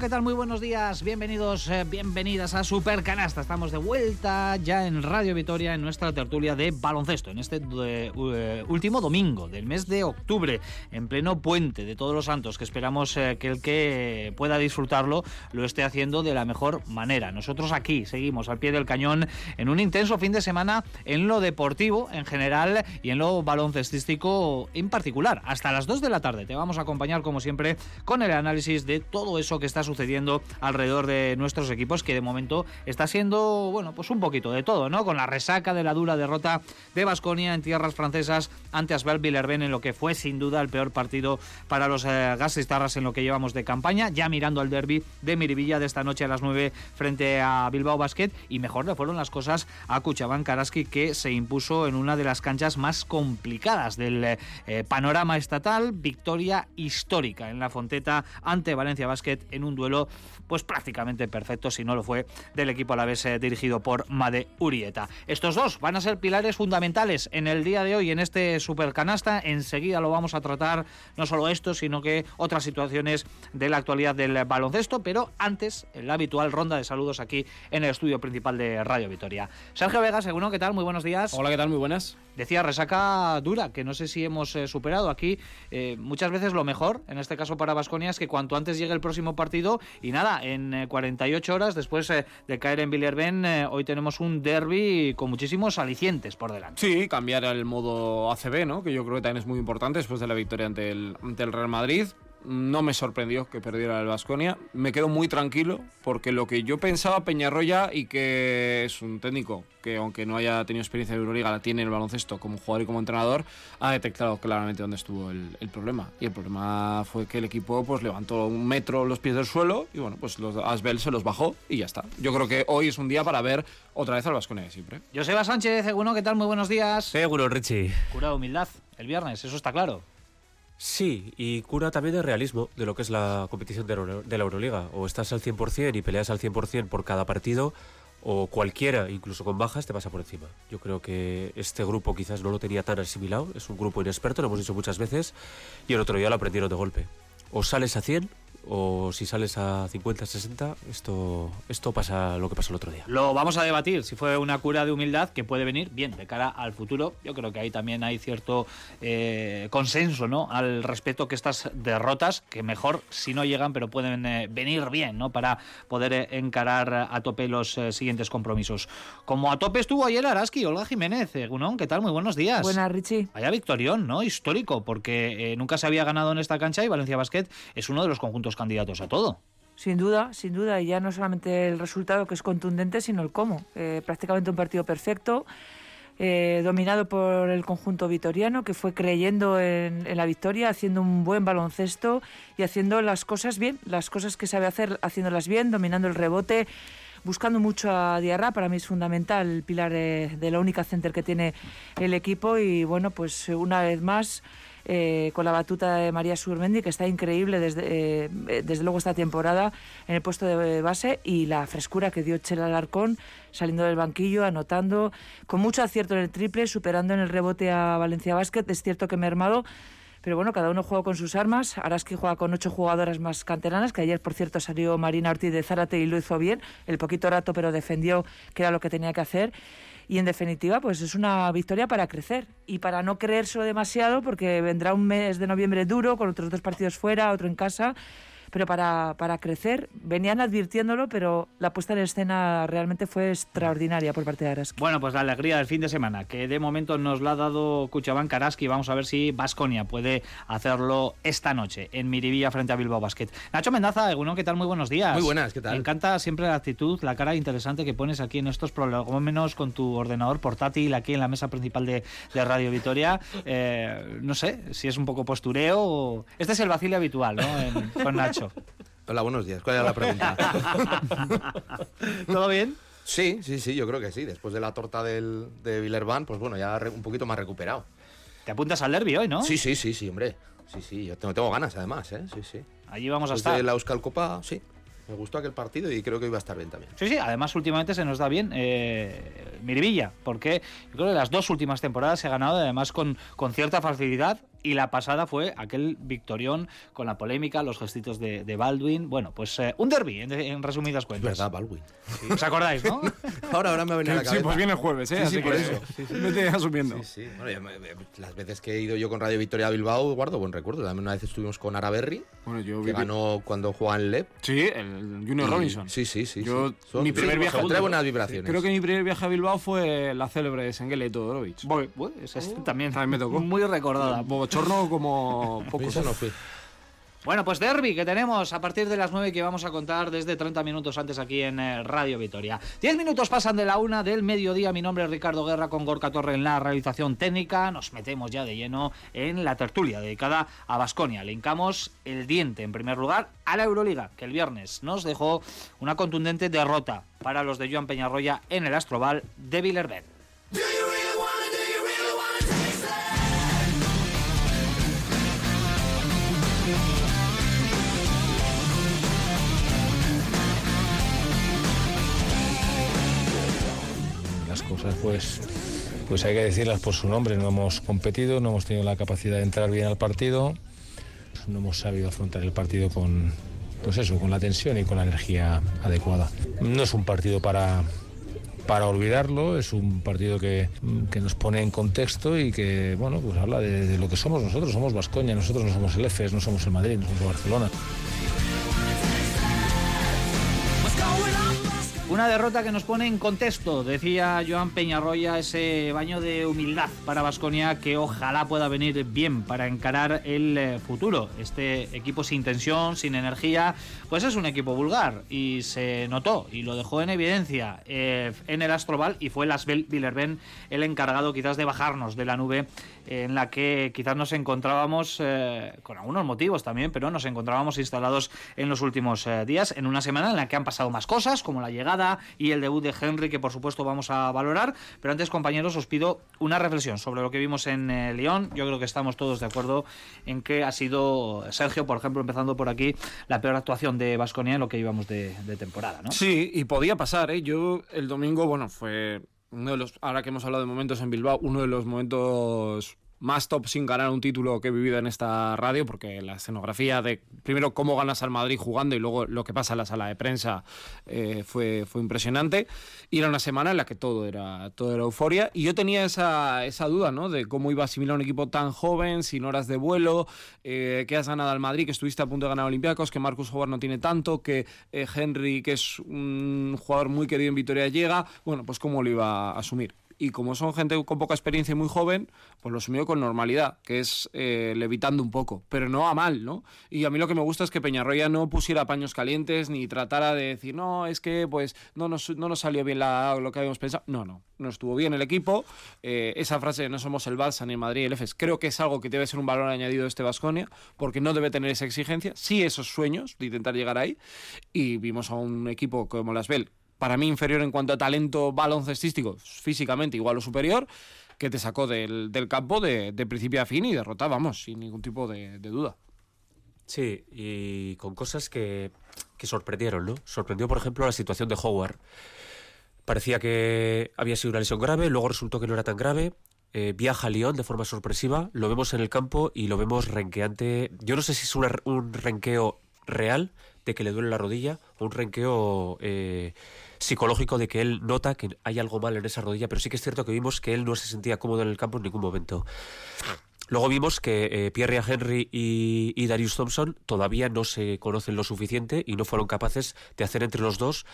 ¿qué tal? Muy buenos días, bienvenidos, eh, bienvenidas a Super Canasta. Estamos de vuelta ya en Radio Vitoria en nuestra tertulia de baloncesto, en este eh, eh, último domingo del mes de octubre, en pleno puente de Todos los Santos, que esperamos que el que pueda disfrutarlo lo esté haciendo de la mejor manera. Nosotros aquí seguimos al pie del cañón en un intenso fin de semana en lo deportivo en general y en lo baloncestístico en particular. Hasta las 2 de la tarde te vamos a acompañar como siempre con el análisis de todo eso que está sucediendo alrededor de nuestros equipos, que de momento está siendo, bueno, pues un poquito de todo, ¿no? Con la resaca de la dura derrota de Basconia en tierras francesas ante Asbel Villerben en lo que fue sin duda el peor partido para los eh, gasistarras en lo que llevamos de campaña, ya mirando al derby de Miribilla de esta noche a las 9 frente a Bilbao Basket y mejor le fueron las cosas a Cuchabán Karaski que se impuso en una de las canchas más complicadas del eh, panorama estatal, victoria histórica en la Fonteta ante Valencia Basket en un duelo pues prácticamente perfecto, si no lo fue, del equipo a la vez eh, dirigido por Made Urieta. Estos dos van a ser pilares fundamentales en el día de hoy en este supercanasta. Enseguida lo vamos a tratar, no solo esto, sino que otras situaciones de la actualidad del baloncesto, pero antes, la habitual ronda de saludos aquí en el estudio principal de Radio Vitoria. Sergio Vega, seguro, ¿qué tal? Muy buenos días. Hola, ¿qué tal? Muy buenas. Decía, resaca dura, que no sé si hemos eh, superado aquí. Eh, muchas veces lo mejor, en este caso para Vasconia, es que cuanto antes llegue el próximo partido, y nada, en 48 eh, horas después de caer en Villerben, hoy tenemos un derby con muchísimos alicientes por delante. Sí, cambiar el modo ACB, ¿no? que yo creo que también es muy importante después de la victoria ante el, ante el Real Madrid no me sorprendió que perdiera el Vasconia. Me quedo muy tranquilo porque lo que yo pensaba Peñarroya y que es un técnico que aunque no haya tenido experiencia en Euroliga, la tiene en el baloncesto como jugador y como entrenador, ha detectado claramente dónde estuvo el, problema. Y el problema fue que el equipo pues levantó un metro los pies del suelo y bueno, pues los Asbel se los bajó y ya está. Yo creo que hoy es un día para ver otra vez al Vasconia de siempre. Joseba Sánchez, seguro, ¿qué tal? Muy buenos días. Seguro, Richie. Cura humildad el viernes, eso está claro. Sí, y cura también de realismo de lo que es la competición de, la Euroliga. O estás al 100% y peleas al 100% por cada partido, o cualquiera, incluso con bajas, te pasa por encima. Yo creo que este grupo quizás no lo tenía tan asimilado, es un grupo inexperto, lo hemos dicho muchas veces, y el otro día lo aprendieron de golpe. O sales a 100 o si sales a 50, 60, esto, esto pasa lo que pasó el otro día. Lo vamos a debatir, si fue una cura de humildad que puede venir bien de cara al futuro. Yo creo que ahí también hay cierto eh, consenso ¿no? al respecto que estas derrotas, que mejor si no llegan, pero pueden eh, venir bien ¿no? para poder eh, encarar a tope los siguientes compromisos. Como a tope estuvo ayer Araski, Olga Jiménez, ¿no? ¿qué tal? Muy buenos días. Buenas, Richie. Vaya victorión, ¿no? Histórico, porque nunca se había ganado en esta cancha y Valencia Basket es uno de los conjuntos candidatos a todo. Sin duda, sin duda, y ya no solamente el resultado que es contundente, sino el cómo. Eh, prácticamente un partido perfecto, eh, dominado por el conjunto vitoriano, que fue creyendo en, la victoria, haciendo un buen baloncesto y haciendo las cosas bien, las cosas que sabe hacer, haciéndolas bien, dominando el rebote, buscando mucho a Diarra, para mí es fundamental, el pilar de, de la única center que tiene el equipo, y bueno, pues una vez más eh, con la batuta de María Surmendi, que está increíble desde, eh, desde luego esta temporada en el puesto de base, y la frescura que dio Chela Alarcón saliendo del banquillo, anotando, con mucho acierto en el triple, superando en el rebote a Valencia Basket. Es cierto que me he armado pero bueno, cada uno juega con sus armas. Araski juega con ocho jugadoras más canteranas, que ayer, por cierto, salió Marina Ortiz de Zárate y lo hizo bien. El poquito rato, pero defendió que era lo que tenía que hacer. Y en definitiva, pues es una victoria para crecer. Y para no creérselo demasiado, porque vendrá un mes de noviembre duro, con otros dos partidos fuera, otro en casa pero para, para crecer venían advirtiéndolo, pero la puesta en escena realmente fue extraordinaria por parte de Araski. Bueno, pues la alegría del fin de semana, que de momento nos la ha dado Cuchabán Karaski. Vamos a ver si Vasconia puede hacerlo esta noche en Miribilla frente a Bilbao Basket. Nacho Mendaza, bueno, ¿qué tal? Muy buenos días. Muy buenas, ¿qué tal? Me encanta siempre la actitud, la cara interesante que pones aquí en estos menos con tu ordenador portátil aquí en la mesa principal de, de Radio Vitoria. Eh, no sé si es un poco postureo o... Este es el vacile habitual, ¿no? con Nacho. Hola, buenos días. ¿Cuál era la pregunta? ¿Todo bien? Sí, sí, sí, yo creo que sí. Después de la torta del, de Villerban, pues bueno, ya un poquito más recuperado. ¿Te apuntas al derby hoy, no? Sí, sí, sí, sí, hombre. Sí, sí, yo tengo, ganas además, ¿eh? Sí, sí. Allí vamos a estar. De la Euskal Copa, sí. Me gustó aquel partido y creo que iba a estar bien también. Sí, sí, además últimamente se nos da bien eh, Miribilla, porque yo creo que las dos últimas temporadas se ha ganado además con, con cierta facilidad y la pasada fue aquel victorión con la polémica, los gestitos de, de Baldwin. Bueno, pues eh, un derby, en, en resumidas Es cuentas. verdad, Baldwin. ¿Os acordáis, no? ahora, ahora me ha venido a la Sí, cabeza. pues viene el jueves, ¿eh? Sí, sí, Así por que eso. vete asumiendo. Sí, sí. Bueno, ya me- me- las veces que he ido yo con Radio Victoria a Bilbao guardo buen recuerdo. También una vez estuvimos con Araberri, Bueno, yo que ganó cuando jugaba en LEP. Sí, el Junior Y- Robinson. Sí, sí, sí. Yo, sí. Son- mi primer sí, viaje Trae buenas vibraciones. Creo que mi primer viaje a Bilbao fue la célebre de Sengele y Todorovic. Bueno, pues, esa es también, También me tocó. muy recordada. Bochorno como pocos. eso no fui. Bueno, pues derby que tenemos a partir de las 9 que vamos a contar desde 30 minutos antes aquí en eh, Radio Vitoria. 10 minutos pasan de la una del mediodía. Mi nombre es Ricardo Guerra con Gorka Torre en la realización técnica. Nos metemos ya de lleno en la tertulia dedicada a Basconia. Le hincamos el diente en primer lugar a la Euroliga, que el viernes nos dejó una contundente derrota para los de Joan Peñarroya en el Astrobal de Villerben. Pues, pues hay que decirlas por su nombre. No hemos competido, no hemos tenido la capacidad de entrar bien al partido, no hemos sabido afrontar el partido con, pues eso, con la tensión y con la energía adecuada. No es un partido para, para olvidarlo, es un partido que, que nos pone en contexto y que bueno, pues habla de, de lo que somos nosotros. Somos Vascoña, nosotros no somos el EFES, no somos el Madrid, no somos el Barcelona. Una derrota que nos pone en contexto, decía Joan Peñarroya, ese baño de humildad para Vasconia que ojalá pueda venir bien para encarar el eh, futuro. Este equipo sin tensión, sin energía, pues es un equipo vulgar y se notó y lo dejó en evidencia eh, en el Astrobal y fue Las Villerben el encargado quizás de bajarnos de la nube en la que quizás nos encontrábamos eh, con algunos motivos también, pero nos encontrábamos instalados en los últimos eh, días, en una semana en la que han pasado más cosas, como la llegada y el debut de Henry, que por supuesto vamos a valorar. Pero antes, compañeros, os pido una reflexión sobre lo que vimos en eh, León. Yo creo que estamos todos de acuerdo en que ha sido Sergio, por ejemplo, empezando por aquí, la peor actuación de Vasconia en lo que íbamos de, de temporada, ¿no? Sí, y podía pasar, ¿eh? Yo el domingo, bueno, fue uno de los, ahora que hemos hablado de momentos en Bilbao, uno de los momentos más top sin ganar un título que he vivido en esta radio, porque la escenografía de primero cómo ganas al Madrid jugando y luego lo que pasa en la sala de prensa eh, fue, fue impresionante. Y era una semana en la que todo era, todo era euforia. Y yo tenía esa, esa duda, ¿no? De cómo iba a asimilar un equipo tan joven, sin horas de vuelo, eh, que has ganado al Madrid, que estuviste a punto de ganar a Olympiacos, que Marcus Howard no tiene tanto, que eh, Henry, que es un jugador muy querido en Vitoria, llega. Bueno, pues cómo lo iba a asumir y como son gente con poca experiencia y muy joven, pues lo asumió con normalidad, que es eh, levitando un poco, pero no a mal, ¿no? Y a mí lo que me gusta es que Peñarroya no pusiera paños calientes ni tratara de decir, no, es que pues no nos, no nos salió bien la, lo que habíamos pensado. No, no, no estuvo bien el equipo. Eh, esa frase de no somos el Barça ni el Madrid, el EFES, creo que es algo que debe ser un valor añadido de este Vasconia, porque no debe tener esa exigencia, sí esos sueños de intentar llegar ahí. Y vimos a un equipo como las Bell, para mí inferior en cuanto a talento baloncestístico, físicamente igual o superior, que te sacó del, campo de, principio a fin y derrota, vamos, sin ningún tipo de, duda. Sí, y con cosas que, sorprendieron, ¿no? Sorprendió, por ejemplo, la situación de Howard. Parecía que había sido una lesión grave, luego resultó que no era tan grave. Eh, viaja a Lyon de forma sorpresiva, lo vemos en el campo y lo vemos renqueante. Yo no sé si es un renqueo real de que le duele la rodilla un renqueo eh, psicológico de que él nota que hay algo mal en esa rodilla, pero sí que es cierto que vimos que él no se sentía cómodo en el campo en ningún momento. Luego vimos que eh, Pierre Henry y, Darius Thompson todavía no se conocen lo suficiente y no fueron capaces de hacer entre los dos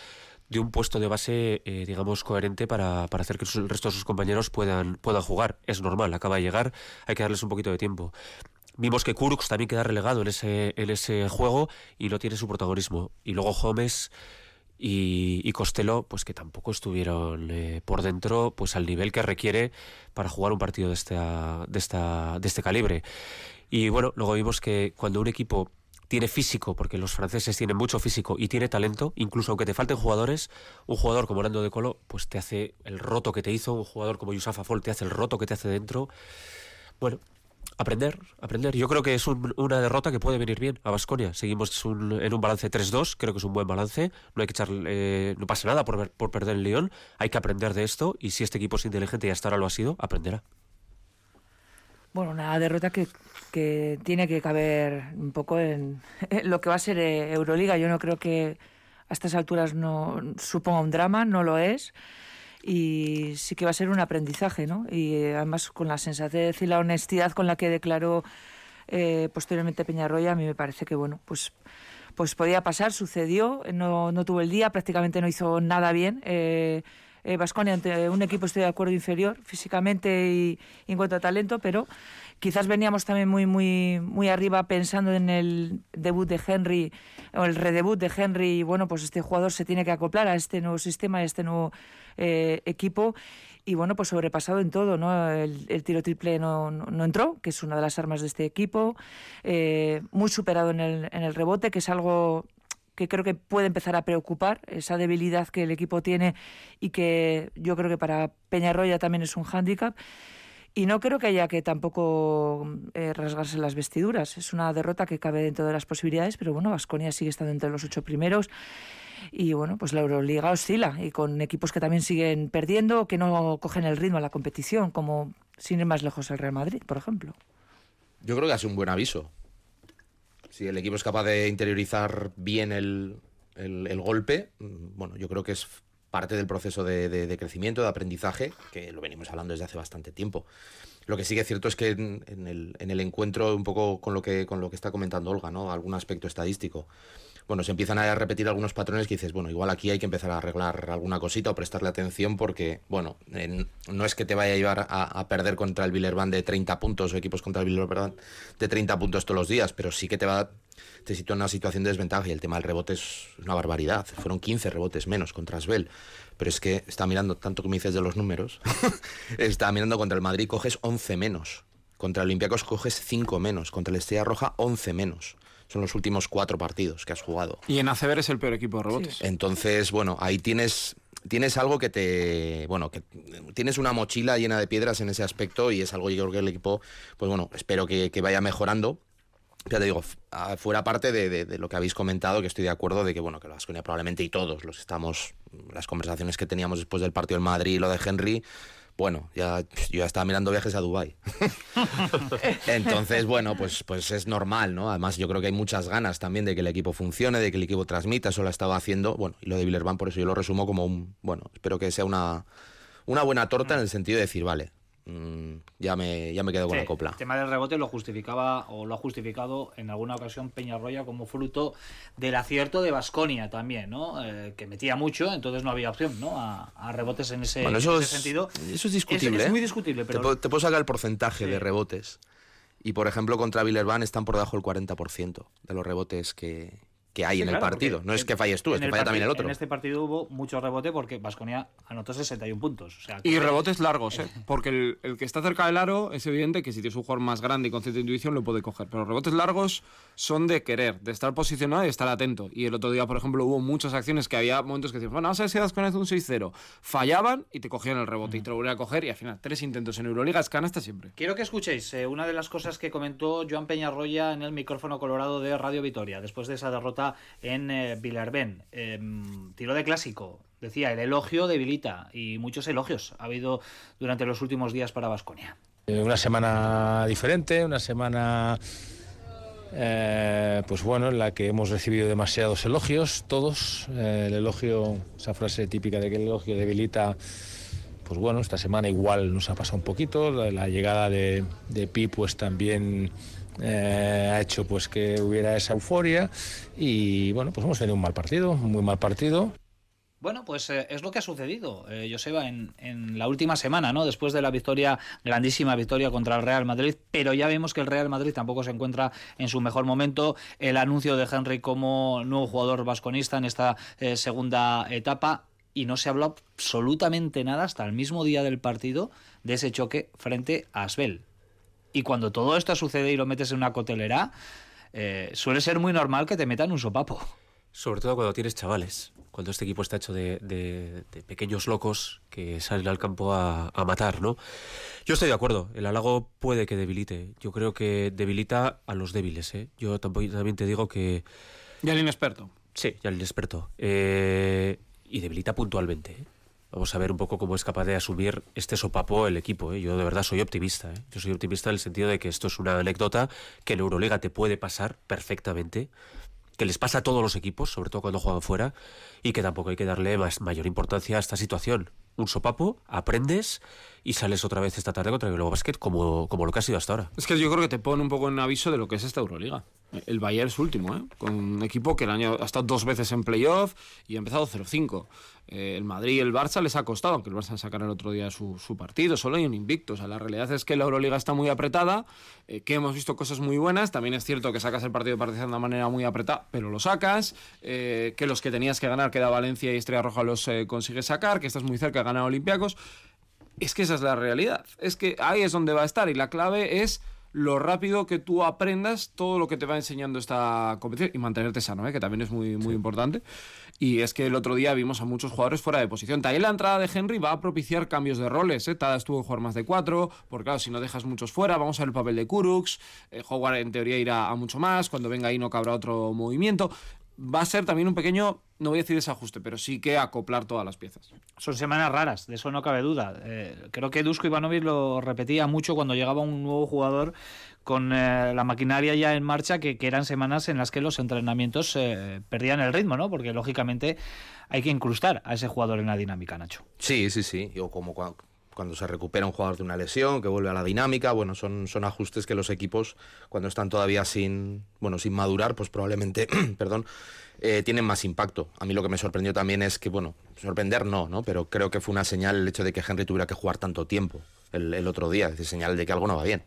de un puesto de base, eh, digamos, coherente para, para hacer que el resto de sus compañeros puedan, puedan jugar. Es normal, acaba de llegar, hay que darles un poquito de tiempo. Vimos que Kurux también queda relegado en ese, en ese juego y no tiene su protagonismo. Y luego Gómez y, Costello, pues que tampoco estuvieron eh, por dentro pues al nivel que requiere para jugar un partido de, esta, de, esta, de este calibre. Y bueno, luego vimos que cuando un equipo tiene físico, porque los franceses tienen mucho físico y tiene talento, incluso aunque te falten jugadores, un jugador como Nando de Colo, pues te hace el roto que te hizo, un jugador como Yusafa Fall te hace el roto que te hace dentro. Bueno, aprender, aprender. Yo creo que es un, una derrota que puede venir bien a Basconia. Seguimos en un balance 3-2, creo que es un buen balance. No hay que echar, eh, no pasa nada por, perder el León. Hay que aprender de esto y si este equipo es inteligente y hasta ahora lo ha sido, aprenderá. Bueno, una derrota que, tiene que caber un poco en, en lo que va a ser eh, Euroliga. Yo no creo que a estas alturas no suponga un drama, no lo es. Y sí que va a ser un aprendizaje, ¿no? Y eh, además con la sensatez y la honestidad con la que declaró eh, posteriormente Peñarroya, a mí me parece que, bueno, pues pues podía pasar, sucedió, no, no tuvo el día, prácticamente no hizo nada bien. Eh, Vasconia ante un equipo estoy de acuerdo inferior físicamente y, y, en cuanto a talento, pero quizás veníamos también muy muy muy arriba pensando en el debut de Henry o el redebut de Henry y bueno, pues este jugador se tiene que acoplar a este nuevo sistema, a este nuevo eh, equipo y bueno, pues sobrepasado en todo, ¿no? El, tiro triple no, no, no, entró, que es una de las armas de este equipo, eh, muy superado en el, en el rebote, que es algo que creo que puede empezar a preocupar, esa debilidad que el equipo tiene y que yo creo que para Peñarroya también es un hándicap. Y no creo que haya que tampoco eh, rasgarse las vestiduras. Es una derrota que cabe dentro de las posibilidades, pero bueno, Vasconia sigue estando entre los ocho primeros. Y bueno, pues la Euroliga oscila y con equipos que también siguen perdiendo, que no cogen el ritmo a la competición, como sin ir más lejos el Real Madrid, por ejemplo. Yo creo que ha sido un buen aviso. Si el equipo es capaz de interiorizar bien el, el, golpe, bueno, yo creo que es parte del proceso de, de, de, crecimiento, de aprendizaje, que lo venimos hablando desde hace bastante tiempo. Lo que sí que es cierto es que en, en, el, en el, encuentro, un poco con lo que, con lo que está comentando Olga, ¿no? algún aspecto estadístico, bueno, se empiezan a repetir algunos patrones que dices, bueno, igual aquí hay que empezar a arreglar alguna cosita o prestarle atención porque, bueno, en, no es que te vaya a llevar a, perder contra el Villerban de 30 puntos o equipos contra el Villerban de 30 puntos todos los días, pero sí que te va te sitúa en una situación de desventaja y el tema del rebote es una barbaridad. Fueron 15 rebotes menos contra Asbel. Pero es que está mirando, tanto como dices de los números, está mirando contra el Madrid, coges 11 menos. Contra el Olympiacos coges 5 menos. Contra el Estrella Roja, 11 menos son los últimos cuatro partidos que has jugado. Y en ACB es el peor equipo de rebotes. Sí. Entonces, bueno, ahí tienes tienes algo que te bueno que tienes una mochila llena de piedras en ese aspecto y es algo yo creo que el equipo pues bueno espero que, que vaya mejorando ya te digo, fuera parte de, de, de, lo que habéis comentado, que estoy de acuerdo de que, bueno, que Vasconia probablemente y todos los estamos, las conversaciones que teníamos después del partido del Madrid y lo de Henry, bueno, ya, yo ya estaba mirando viajes a Dubái. Entonces, bueno, pues, pues es normal, ¿no? Además, yo creo que hay muchas ganas también de que el equipo funcione, de que el equipo transmita, eso lo estaba haciendo, bueno, y lo de Villerban, por eso yo lo resumo como un, bueno, espero que sea una, una buena torta en el sentido de decir, vale, ya me, ya me quedo con sí, la copla. El tema del rebote lo justificaba o lo ha justificado en alguna ocasión Peñarroya como fruto del acierto de Basconia también, ¿no? Eh, que metía mucho, entonces no había opción, ¿no? A, a rebotes en ese, bueno, eso en ese es, sentido. Eso es discutible. Es, es ¿eh? muy discutible, pero. Te, puedo, te puedo sacar el porcentaje sí. de rebotes. Y por ejemplo, contra Villerban están por debajo del 40% de los rebotes que, que hay sí, en el partido. No es que falles tú, es que falla también el otro. En este partido hubo mucho rebote porque Vasconia anotó 61 puntos. O sea, y rebotes largos, ¿eh? porque el, el, que está cerca del aro es evidente que si tienes un jugador más grande y con cierta intuición lo puede coger. Pero los rebotes largos son de querer, de estar posicionado y estar atento. Y el otro día, por ejemplo, hubo muchas acciones que había momentos que decían, bueno, vamos a ver si Vasconia hace un 6-0. Fallaban y te cogían el rebote uh -huh. y te lo volvían a coger. Y al final, tres intentos en Euroliga es canasta siempre. Quiero que escuchéis eh, una de las cosas que comentó Joan Peñarroya en el micrófono colorado de Radio Vitoria después de esa derrota en. Eh, Villarben. Eh, tiro de clásico. Decía, el elogio debilita y muchos elogios ha habido durante los últimos días para Vasconia. Eh, una semana diferente, una semana eh, pues bueno, en la que hemos recibido demasiados elogios, todos. Eh, el elogio, esa frase típica de que el elogio debilita, pues bueno, esta semana igual nos ha pasado un poquito. La, la llegada de, de Pi, pues también eh, ha hecho pues que hubiera esa euforia y bueno, pues hemos tenido un mal partido, muy mal partido. Bueno, pues eh, es lo que ha sucedido, eh, Joseba, en, en, la última semana, ¿no? Después de la victoria, grandísima victoria contra el Real Madrid, pero ya vemos que el Real Madrid tampoco se encuentra en su mejor momento. El anuncio de Henry como nuevo jugador vasconista en esta segunda etapa y no se habló absolutamente nada hasta el mismo día del partido de ese choque frente a Asbel. Y cuando todo esto sucede y lo metes en una cotelera, eh, suele ser muy normal que te metan un sopapo. Sobre todo cuando tienes chavales, cuando este equipo está hecho de, de, de pequeños locos que salen al campo a, a, matar, ¿no? Yo estoy de acuerdo, el halago puede que debilite. Yo creo que debilita a los débiles, ¿eh? Yo también te digo que... Y al inexperto. Sí, y al inexperto. Eh, y debilita puntualmente, ¿eh? Vamos a ver un poco cómo es capaz de asumir este sopapo el equipo. ¿eh? Yo de verdad soy optimista. ¿eh? Yo soy optimista en el sentido de que esto es una anécdota que en Euroliga te puede pasar perfectamente, que les pasa a todos los equipos, sobre todo cuando juegan fuera, y que tampoco hay que darle más, mayor importancia a esta situación. Un sopapo, aprendes y sales otra vez esta tarde contra el Basket como, como lo que ha sido hasta ahora. Es que yo creo que te pone un poco en aviso de lo que es esta Euroliga. El Bayern es último, ¿eh? con un equipo que el año ha estado dos veces en playoff y ha empezado 0-5. Eh, el Madrid y el Barça les ha costado, aunque el Barça sacara el otro día su, su, partido, solo hay un invicto. O sea, la realidad es que la Euroliga está muy apretada, eh, que hemos visto cosas muy buenas. También es cierto que sacas el partido de Partizan de una manera muy apretada, pero lo sacas. Eh, que los que tenías que ganar, que era Valencia y Estrella Roja, los eh, consigues sacar. Que estás muy cerca de ganar Olympiacos. Es que esa es la realidad. Es que ahí es donde va a estar y la clave es lo rápido que tú aprendas todo lo que te va enseñando esta competición y mantenerte sano, ¿eh? que también es muy, muy sí. importante. Y es que el otro día vimos a muchos jugadores fuera de posición. También la entrada de Henry va a propiciar cambios de roles. ¿eh? Tadas tuvo que jugar más de cuatro, porque claro, si no dejas muchos fuera, vamos a ver el papel de Kuruks. Eh, Howard en teoría irá a mucho más. Cuando venga ahí no cabrá otro movimiento va a ser también un pequeño, no voy a decir desajuste, pero sí que acoplar todas las piezas. Son semanas raras, de eso no cabe duda. Eh, creo que Dusko Ivanovic lo repetía mucho cuando llegaba un nuevo jugador con eh, la maquinaria ya en marcha, que, que, eran semanas en las que los entrenamientos eh, perdían el ritmo, ¿no? Porque lógicamente hay que incrustar a ese jugador en la dinámica, Nacho. Sí, sí, sí. Yo como cuando, cuando se recupera un jugador de una lesión, que vuelve a la dinámica, bueno, son, son ajustes que los equipos, cuando están todavía sin, bueno, sin madurar, pues probablemente, perdón, eh, tienen más impacto. A mí lo que me sorprendió también es que, bueno, sorprender no, ¿no? Pero creo que fue una señal el hecho de que Henry tuviera que jugar tanto tiempo el, otro día, es señal de que algo no va bien.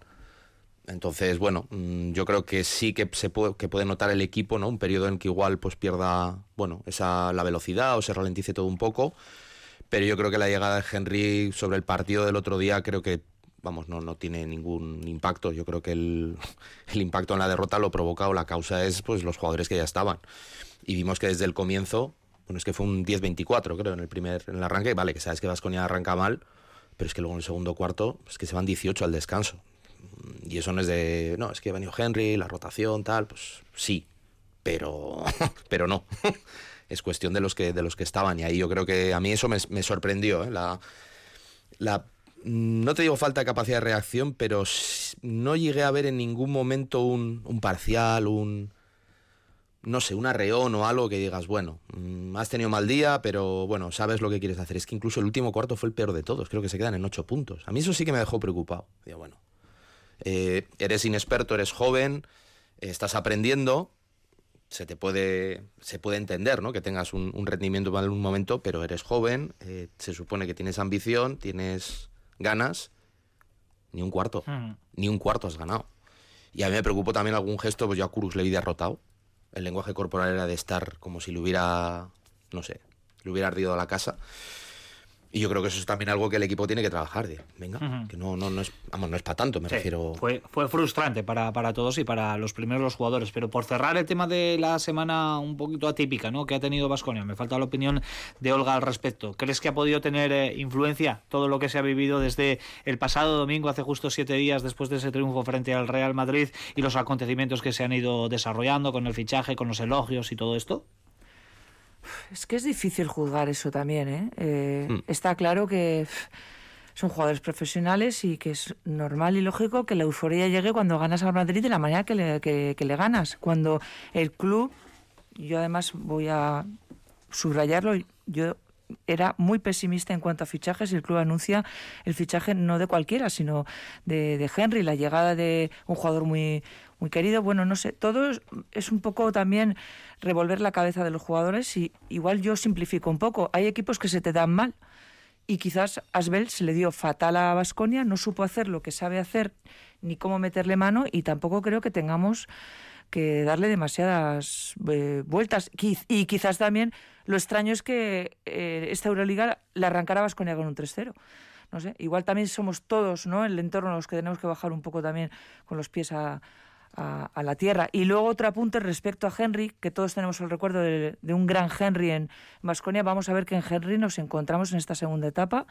Entonces, bueno, mm, yo creo que sí que se puede, que puede notar el equipo, ¿no? Un periodo en que igual pues pierda, bueno, esa la velocidad o se ralentice todo un poco. Pero yo creo que la llegada de Henry sobre el partido del otro día creo que vamos, no, no tiene ningún impacto. Yo creo que el, el impacto en la derrota lo provoca o la causa es pues los jugadores que ya estaban. Y vimos que desde el comienzo, bueno, es que fue un 10-24, creo, en el primer en el arranque. Vale, que sabes que Vasconia arranca mal, pero es que luego en el segundo cuarto es que se van 18 al descanso. Y eso no es de, no, es que ha venido Henry, la rotación, tal, pues sí, pero, pero no. es cuestión de los que de los que estaban. Y ahí yo creo que a mí eso me, sorprendió ¿eh? la, la no te digo falta de capacidad de reacción pero no llegué a ver en ningún momento un, un parcial un no sé un arreón o algo que digas bueno mmm, has tenido mal día pero bueno sabes lo que quieres hacer es que incluso el último cuarto fue el peor de todos. Creo que se quedan en ocho puntos. A mí eso sí que me dejó preocupado. Digo bueno eh, eres inexperto eres joven estás aprendiendo se te puede se puede entender ¿no? que tengas un, un rendimiento en algún momento pero eres joven eh, se supone que tienes ambición tienes ganas ni un cuarto mm. ni un cuarto has ganado y a mí me preocupó también algún gesto pues yo a Kurus le vi derrotado el lenguaje corporal era de estar como si le hubiera no sé le hubiera ardido a la casa y yo creo que eso es también algo que el equipo tiene que trabajar. De, venga, uh -huh. que no, no, no es, vamos, no es para tanto, me sí, refiero. Fue, fue frustrante para, para, todos y para los primeros los jugadores. Pero por cerrar el tema de la semana un poquito atípica ¿no? que ha tenido Vasconia, me falta la opinión de Olga al respecto. ¿Crees que ha podido tener eh, influencia todo lo que se ha vivido desde el pasado domingo, hace justo siete días, después de ese triunfo frente al Real Madrid y los acontecimientos que se han ido desarrollando con el fichaje, con los elogios y todo esto? Es que es difícil juzgar eso también, ¿eh? eh mm. Está claro que son jugadores profesionales y que es normal y lógico que la euforia llegue cuando ganas al Madrid de la manera que le, que, que le ganas. Cuando el club, yo además voy a subrayarlo, yo era muy pesimista en cuanto a fichajes y el club anuncia el fichaje no de cualquiera, sino de, de Henry, la llegada de un jugador muy, muy querido. Bueno, no sé, todo es, un poco también revolver la cabeza de los jugadores y igual yo simplifico un poco. Hay equipos que se te dan mal y quizás Asbel se le dio fatal a Basconia, no supo hacer lo que sabe hacer ni cómo meterle mano y tampoco creo que tengamos que darle demasiadas eh, vueltas. Y quizás también lo extraño es que eh, esta Euroliga la arrancara Vasconia con un 3-0. No sé, igual también somos todos, ¿no? El entorno los que tenemos que bajar un poco también con los pies a, a, la tierra. Y luego otro apunte respecto a Henry, que todos tenemos el recuerdo de, de un gran Henry en Vasconia. Vamos a ver que en Henry nos encontramos en esta segunda etapa,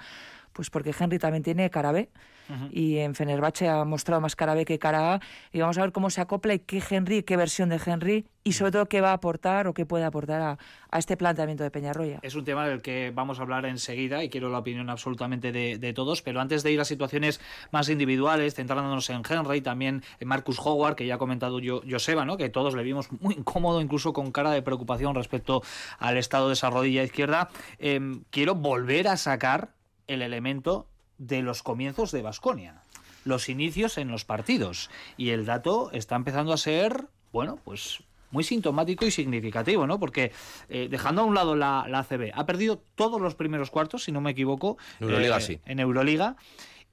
pues porque Henry también tiene cara B. Uh -huh. Y en Fenerbahce ha mostrado más cara B que cara A. Y vamos a ver cómo se acopla y qué Henry, qué versión de Henry y sobre todo qué va a aportar o qué puede aportar a, este planteamiento de Peñarroya. Es un tema del que vamos a hablar enseguida y quiero la opinión absolutamente de, todos, pero antes de ir a situaciones más individuales, centrándonos en Henry, también en Marcus Howard, que ya ha comentado yo, Joseba, ¿no? que todos le vimos muy incómodo, incluso con cara de preocupación respecto al estado de esa rodilla izquierda, em, quiero volver a sacar el elemento de los comienzos de Basconia, los inicios en los partidos. Y el dato está empezando a ser, bueno, pues muy sintomático y significativo, ¿no? Porque eh, dejando a un lado la, la, ACB, ha perdido todos los primeros cuartos, si no me equivoco, Euroliga, eh, en Euroliga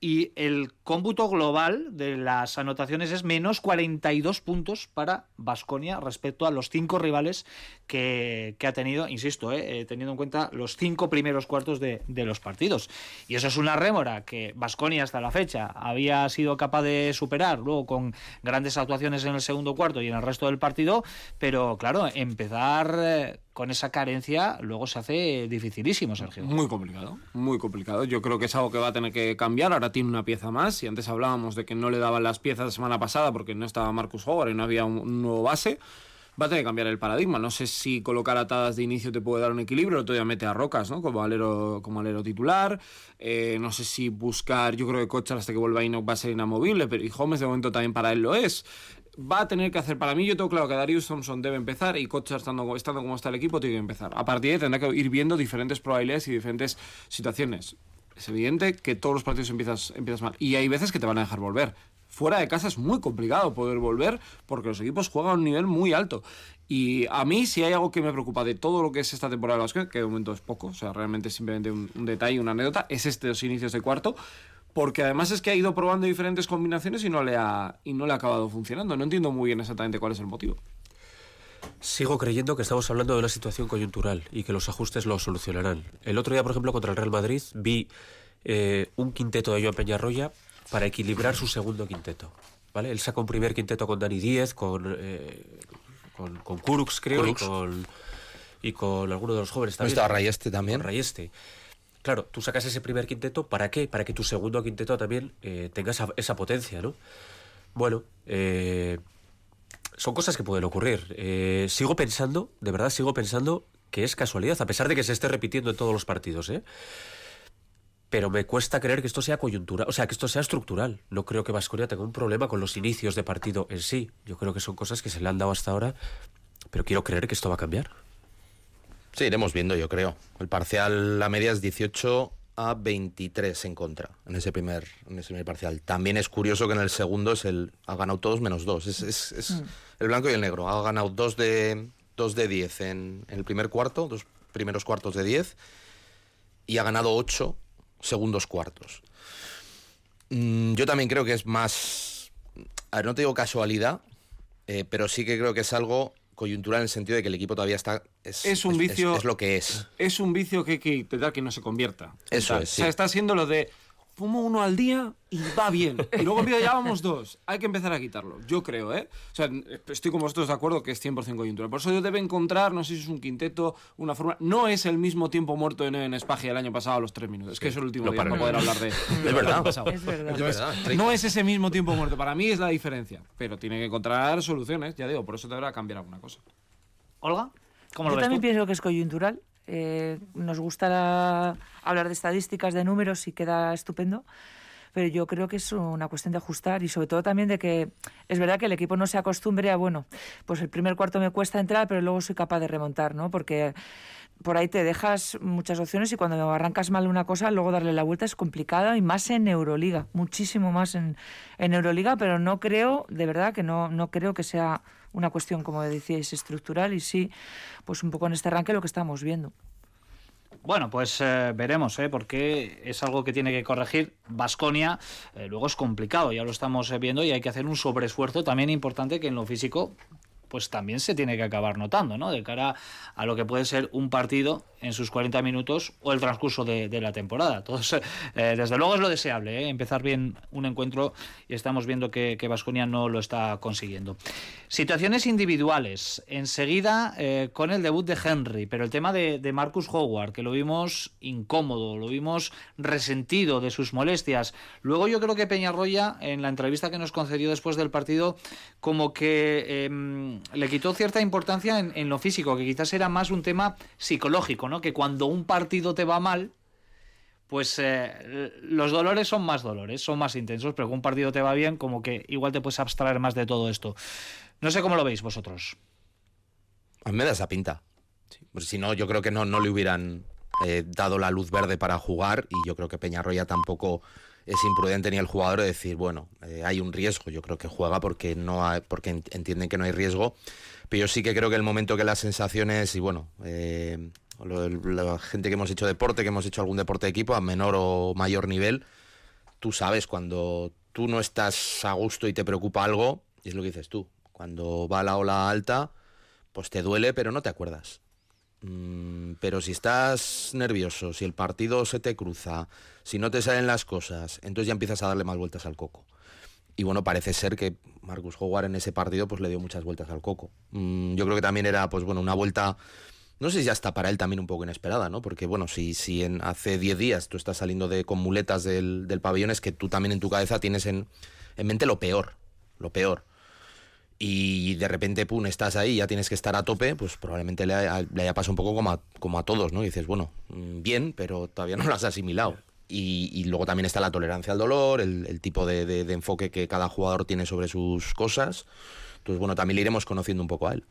y el cómputo global de las anotaciones es menos 42 puntos para Basconia respecto a los cinco rivales que, ha tenido, insisto, eh, eh, teniendo en cuenta los cinco primeros cuartos de, los partidos. Y eso es una rémora que Basconia hasta la fecha había sido capaz de superar, luego con grandes actuaciones en el segundo cuarto y en el resto del partido, pero claro, empezar eh, con esa carencia luego se hace dificilísimo, Sergio. Muy complicado, muy complicado. Yo creo que es algo que va a tener que cambiar. Ahora tiene una pieza más. Y antes hablábamos de que no le daban las piezas la semana pasada porque no estaba Marcus Howard y no había un nuevo base va a tener que cambiar el paradigma. No sé si colocar atadas de inicio te puede dar un equilibrio, todavía mete a Rocas, ¿no? Como alero, como alero titular. Eh, no sé si buscar, yo creo que Cochar hasta que vuelva no va a ser inamovible, pero y Holmes de momento también para él lo es va a tener que hacer, para mí yo tengo claro que Darius Thompson debe empezar y Kocha estando, estando como está el equipo tiene que empezar. A partir de ahí tendrá que ir viendo diferentes probabilidades y diferentes situaciones. Es evidente que todos los partidos empiezas, empiezas mal y hay veces que te van a dejar volver. Fuera de casa es muy complicado poder volver porque los equipos juegan a un nivel muy alto. Y a mí, si hay algo que me preocupa de todo lo que es esta temporada de básquet, que de momento es poco, o sea, realmente simplemente un, un detalle, una anécdota, es estos inicios de cuarto porque además es que ha ido probando diferentes combinaciones y no le ha, y no le ha acabado funcionando. No entiendo muy bien exactamente cuál es el motivo. Sigo creyendo que estamos hablando de una situación coyuntural y que los ajustes lo solucionarán. El otro día, por ejemplo, contra el Real Madrid, vi eh, un quinteto de Joan Peñarroya para equilibrar su segundo quinteto. ¿vale? Él saca un primer quinteto con Dani Díez, con, eh, con, con Kurux, creo, y con, y con alguno de los jóvenes también. estaba Rayeste también? Rayeste. Claro, tú sacas ese primer quinteto, ¿para qué? Para que tu segundo quinteto también eh, tenga esa, potencia, ¿no? Bueno, eh, son cosas que pueden ocurrir. Eh, sigo pensando, de verdad sigo pensando que es casualidad, a pesar de que se esté repitiendo en todos los partidos, ¿eh? Pero me cuesta creer que esto sea coyuntural, o sea, que esto sea estructural. No creo que Vasconia tenga un problema con los inicios de partido en sí. Yo creo que son cosas que se le han dado hasta ahora, pero quiero creer que esto va a cambiar. Sí, iremos viendo, yo creo. El parcial, la media es 18 a 23 en contra en ese primer, en ese primer parcial. También es curioso que en el segundo es el, ha ganado todos menos dos. Es, es, mm. el blanco y el negro. Ha ganado dos de, dos de 10 en, el primer cuarto, dos primeros cuartos de 10, y ha ganado 8 segundos cuartos. Mm, yo también creo que es más. A ver, no te digo casualidad, eh, pero sí que creo que es algo coyuntural en el sentido de que el equipo todavía está. Es, un vicio. Es, lo que es. Es un vicio que hay que intentar que no se convierta. Eso es. O sea, está siendo lo de fumo uno al día y va bien. Y luego pido ya vamos dos. Hay que empezar a quitarlo. Yo creo, ¿eh? O sea, estoy con vosotros de acuerdo que es 100% coyuntura. Por eso yo debe encontrar, no sé si es un quinteto, una forma. No es el mismo tiempo muerto en, en Espagia el año pasado a los tres minutos. Es que eso es el último día no poder hablar de. es verdad. Es verdad. no es ese mismo tiempo muerto. Para mí es la diferencia. Pero tiene que encontrar soluciones, ya digo, por eso deberá cambiar alguna cosa. Olga, ¿cómo lo Yo ves también pienso que es coyuntural. Eh, nos gusta hablar de estadísticas, de números y queda estupendo pero yo creo que es una cuestión de ajustar y sobre todo también de que es verdad que el equipo no se acostumbre a, bueno, pues el primer cuarto me cuesta entrar, pero luego soy capaz de remontar, ¿no? Porque por ahí te dejas muchas opciones y cuando arrancas mal una cosa, luego darle la vuelta es complicada y más en Euroliga, muchísimo más en, en Euroliga, pero no creo, de verdad que no, no creo que sea una cuestión, como decíais, estructural y sí, pues un poco en este arranque lo que estamos viendo. Bueno, pues eh, veremos, ¿eh? porque es algo que tiene que corregir Vasconia. Eh, luego es complicado, ya lo estamos viendo y hay que hacer un sobreesfuerzo también importante que en lo físico pues también se tiene que acabar notando, ¿no? De cara a lo que puede ser un partido en sus 40 minutos o el transcurso de, la temporada. Todos, eh, desde luego es lo deseable, ¿eh? empezar bien un encuentro y estamos viendo que Vasconia no lo está consiguiendo. Situaciones individuales. Enseguida eh, con el debut de Henry, pero el tema de, de, Marcus Howard, que lo vimos incómodo, lo vimos resentido de sus molestias. Luego yo creo que Peñarroya, en la entrevista que nos concedió después del partido, como que em, le quitó cierta importancia en, en, lo físico, que quizás era más un tema psicológico, ¿no? Que cuando un partido te va mal, pues eh, los dolores son más dolores, son más intensos, pero cuando un partido te va bien, como que igual te puedes abstraer más de todo esto. No sé cómo lo veis vosotros. A mí me da esa pinta. Pues si no, yo creo que no, no le hubieran eh, dado la luz verde para jugar y yo creo que Peñarroya tampoco es imprudente ni el jugador de decir, bueno, eh, hay un riesgo. Yo creo que juega porque, no hay, porque entienden que no hay riesgo. Pero yo sí que creo que el momento que las sensaciones, y bueno, eh, la gente que hemos hecho deporte, que hemos hecho algún deporte de equipo a menor o mayor nivel, tú sabes cuando tú no estás a gusto y te preocupa algo, y es lo que dices tú, cuando va la ola alta, pues te duele, pero no te acuerdas. Mm, pero si estás nervioso, si el partido se te cruza, si no te salen las cosas, entonces ya empiezas a darle más vueltas al coco. Y bueno, parece ser que Marcus Howard en ese partido pues le dio muchas vueltas al coco. Mm, yo creo que también era pues bueno, una vuelta no sé si ya está para él también un poco inesperada, ¿no? Porque, bueno, si, si en hace 10 días tú estás saliendo de, con muletas del, del, pabellón, es que tú también en tu cabeza tienes en, en mente lo peor, lo peor. Y de repente, pum, estás ahí, ya tienes que estar a tope, pues probablemente le haya, le haya pasado un poco como a, como a todos, ¿no? Y dices, bueno, mm, bien, pero todavía no lo has asimilado. Y, y, luego también está la tolerancia al dolor, el, el tipo de, de, de enfoque que cada jugador tiene sobre sus cosas. Entonces, bueno, también le iremos conociendo un poco a él.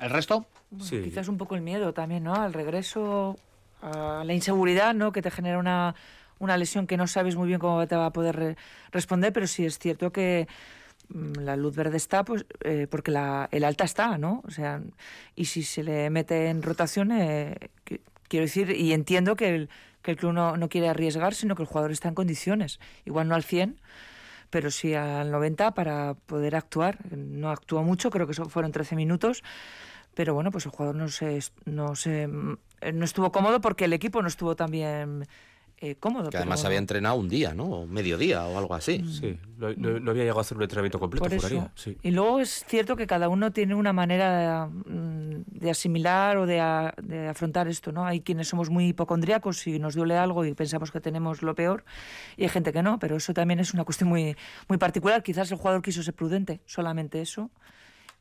¿El resto? Bueno, sí. Quizás un poco el miedo también, ¿no? Al regreso, a la inseguridad, ¿no? Que te genera una, una lesión que no sabes muy bien cómo te va a poder re responder, pero sí es cierto que la luz verde está pues eh, porque la, el alta está, ¿no? O sea, y si se le mete en rotación, eh, quiero decir, y entiendo que el, que el club no, no quiere arriesgar, sino que el jugador está en condiciones. Igual no al 100, pero sí al 90 para poder actuar. No actuó mucho, creo que fueron 13 minutos, pero bueno, pues el jugador no se, no se no estuvo cómodo porque el equipo no estuvo tan bien eh, cómodo. Que además pero... había entrenado un día, ¿no? O mediodía o algo así. Sí, no, no, no, había llegado a hacer un entrenamiento completo, Por juraría. Sí. Y luego es cierto que cada uno tiene una manera de, de asimilar o de, a, de, afrontar esto, ¿no? Hay quienes somos muy hipocondríacos y nos duele algo y pensamos que tenemos lo peor, y hay gente que no, pero eso también es una cuestión muy, muy particular. Quizás el jugador quiso ser prudente, solamente eso.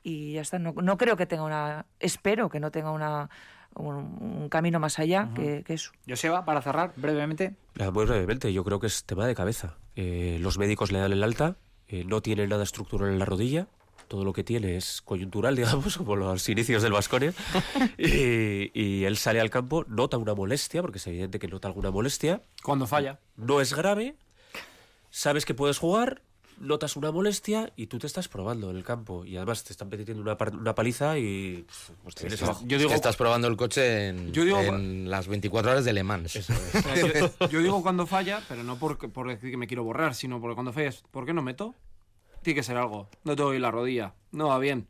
Y ya está. No, no creo que tenga una. Espero que no tenga una un, un, camino más allá uh -huh. que, que, eso. Joseba, para cerrar, brevemente. Muy brevemente, yo creo que es tema de cabeza. Eh, los médicos le dan el alta, eh, no tiene nada estructural en la rodilla, todo lo que tiene es coyuntural, digamos, como los inicios del Vasconia. y, y, él sale al campo, nota una molestia, porque es evidente que nota alguna molestia. Cuando falla. No es grave, sabes que puedes jugar, notas una molestia y tú te estás probando en el campo. Y además te están metiendo una, una paliza y pues, sí, yo digo que estás probando el coche en, yo digo, en las 24 horas de Le Mans. Es. yo, yo, digo cuando falla pero no por, por decir que me quiero borrar sino porque cuando fallas ¿por qué no meto? tiene que ser algo. No te doy la rodilla. No va bien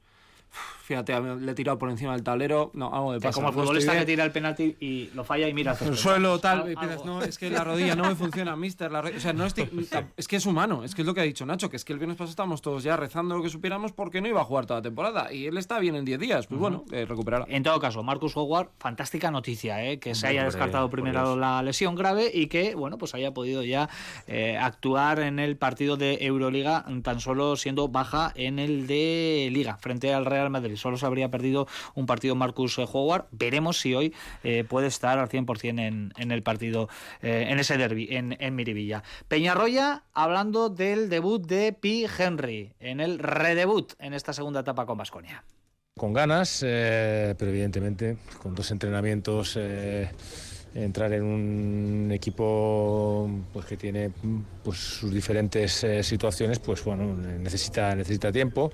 Fíjate, le he tirado por encima del tablero. No, algo de pasa. Como el futbolista que tira el penalti y lo falla y mira hacia el suelo, tal. Y piensas, no, es que la rodilla no me funciona, mister. La o sea, no es, es que es humano. Es que es lo que ha dicho Nacho, que es que el viernes pasado estábamos todos ya rezando lo que supiéramos porque no iba a jugar toda la temporada. Y él está bien en 10 días. Pues uh -huh. bueno, eh, recuperará. En todo caso, Marcus Howard, fantástica noticia, ¿eh? que se haya descartado primero la lesión grave y que, bueno, pues haya podido ya eh, actuar en el partido de Euroliga, tan solo siendo baja en el de Liga, frente al Real Madrid solo se habría perdido un partido Marcus Howard. Veremos si hoy eh, puede estar al 100% en, en el partido, eh, en ese derby, en, en, Miribilla. Peñarroya, hablando del debut de P. Henry, en el redebut en esta segunda etapa con Basconia. Con ganas, eh, pero evidentemente con dos entrenamientos entrar en un equipo pues que tiene pues sus diferentes eh, situaciones pues bueno necesita necesita tiempo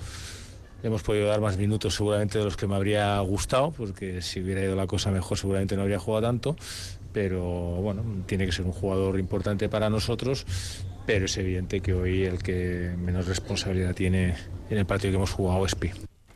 hemos podido dar más minutos seguramente de los que me habría gustado, porque si hubiera ido la cosa mejor seguramente no habría jugado tanto, pero bueno, tiene que ser un jugador importante para nosotros, pero es evidente que hoy el que menos responsabilidad tiene en el partido que hemos jugado es Pi.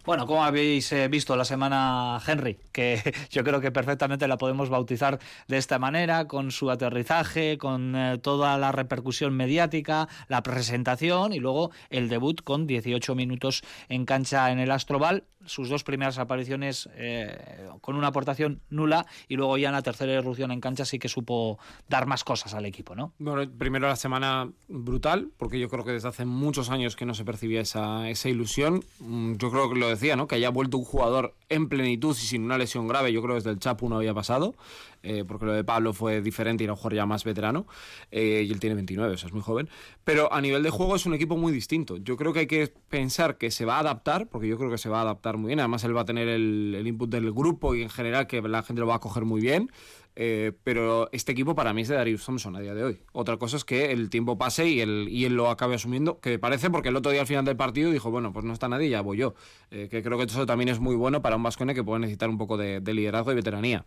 Bueno, ¿cómo habéis eh, visto la semana Henry? Que yo creo que perfectamente la podemos bautizar de esta manera, con su aterrizaje, con eh, toda la repercusión mediática, la presentación y luego el debut con 18 minutos en cancha en el Astroval. Sus dos primeras apariciones eh, con una aportación nula y luego ya en la tercera irrupción en cancha sí que supo dar más cosas al equipo, ¿no? Bueno, primero la semana brutal, porque yo creo que desde hace muchos años que no se percibía esa, esa ilusión. Mm, Yo creo que lo decía, ¿no? Que haya vuelto un jugador en plenitud y sin una lesión grave, yo creo que desde el Chapu no había pasado, eh, porque lo de Pablo fue diferente y era un jugador ya más veterano, eh, y él tiene 29, o sea, es muy joven. Pero a nivel de juego es un equipo muy distinto. Yo creo que hay que pensar que se va a adaptar, porque yo creo que se va a adaptar muy bien. Además, él va a tener el, input del grupo y en general que la gente lo va a coger muy bien. Eh, pero este equipo para mí es de Darius Thompson a día de hoy. Otra cosa es que el tiempo pase y, el, y él lo acabe asumiendo, que parece porque el otro día al final del partido dijo, bueno, pues no está nadie, ya voy yo. Eh, que creo que eso también es muy bueno para un Vascone que puede necesitar un poco de liderazgo y veteranía.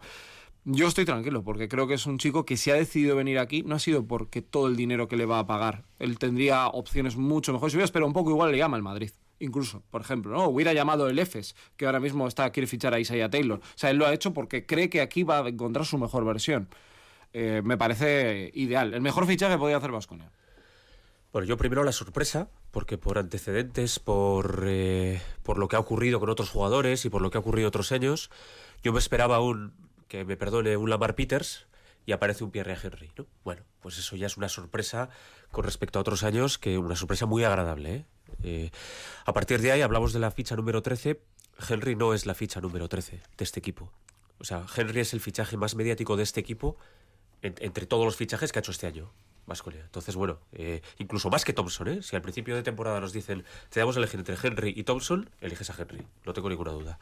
Yo estoy tranquilo porque creo que es un chico que si ha decidido venir aquí no ha sido porque todo el dinero que le va a pagar. Él tendría opciones mucho mejores. Si hubiera esperado un poco, igual le llama el Madrid. Incluso, por ejemplo, ¿no? Hubiera llamado el EFES, que ahora mismo está, quiere fichar a Isaiah Taylor. O sea, él lo ha hecho porque cree que aquí va a encontrar su mejor versión. Eh, me parece ideal. El mejor fichaje que podía hacer Vasconia. Bueno, yo primero la sorpresa, porque por antecedentes, por, eh, por lo que ha ocurrido con otros jugadores y por lo que ha ocurrido otros años, yo me esperaba un, que me perdone, un Lamar Peters y aparece un Pierre Henry, ¿no? Bueno, pues eso ya es una sorpresa con respecto a otros años, que una sorpresa muy agradable, ¿eh? Eh, a partir de ahí hablamos de la ficha número 13. Henry no es la ficha número 13 de este equipo. O sea, Henry es el fichaje más mediático de este equipo en- entre todos los fichajes que ha hecho este año. Vasconia. Entonces, bueno, eh, incluso más que Thompson, ¿eh? Si al principio de temporada nos dicen, te damos a elegir entre Henry y Thompson, eliges a Henry. No tengo ninguna duda.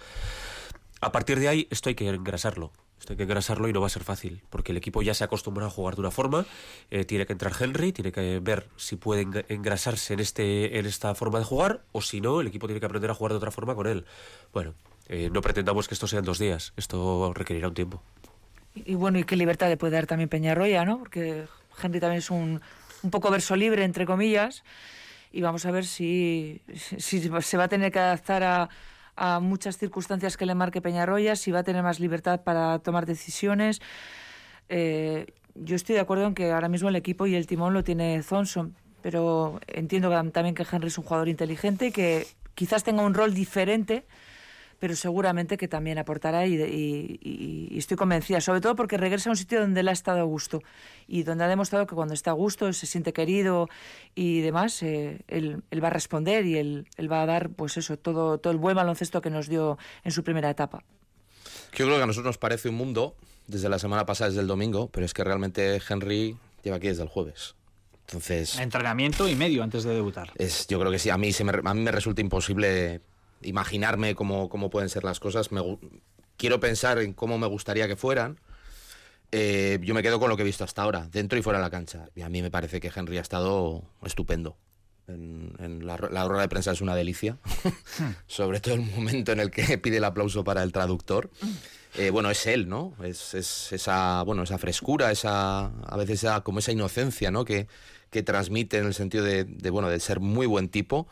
A partir de ahí, esto hay que engrasarlo. Esto hay que engrasarlo y no va a ser fácil, porque el equipo ya se ha acostumbrado a jugar de una forma. eh, tiene que entrar Henry, tiene que ver si puede eng- engrasarse en, este, en esta forma de jugar, o si no, el equipo tiene que aprender a jugar de otra forma con él. Bueno, eh, no pretendamos que esto sea en dos días, esto requerirá un tiempo. Y, y bueno, y qué libertad le puede dar también Peñarroya, ¿no? Porque Henry también es un, un poco verso libre, entre comillas, y vamos a ver si, si se va a tener que adaptar a, a muchas circunstancias que le marque Peñarroya, si va a tener más libertad para tomar decisiones. Eh, yo estoy de acuerdo en que ahora mismo el equipo y el timón lo tiene Thompson, pero entiendo también que Henry es un jugador inteligente que quizás tenga un rol diferente pero seguramente que también aportará y, de- y- y- y estoy convencida, sobre todo porque regresa a un sitio donde él ha estado a gusto y donde ha demostrado que cuando está a gusto, se siente querido y demás, eh, él, él va a responder y él, él va a dar pues eso, todo, todo el buen baloncesto que nos dio en su primera etapa. Yo creo que a nosotros nos parece un mundo desde la semana pasada, desde el domingo, pero es que realmente Henry lleva aquí desde el jueves. Entonces, Entrenamiento y medio antes de debutar. es, yo creo que sí, a mí, se me, a mí me resulta imposible imaginarme cómo, cómo pueden ser las cosas. Me quiero pensar en cómo me gustaría que fueran. Eh, yo me quedo con lo que he visto hasta ahora, dentro y fuera de la cancha. Y a mí me parece que Henry ha estado estupendo. En, en la, la rueda de prensa es una delicia, sobre todo el momento en el que pide el aplauso para el traductor. Eh, bueno, es él, ¿no? Es, es esa, bueno, esa frescura, esa, a veces esa, como esa inocencia, ¿no? Que, que transmite en el sentido de, de, bueno, de ser muy buen tipo.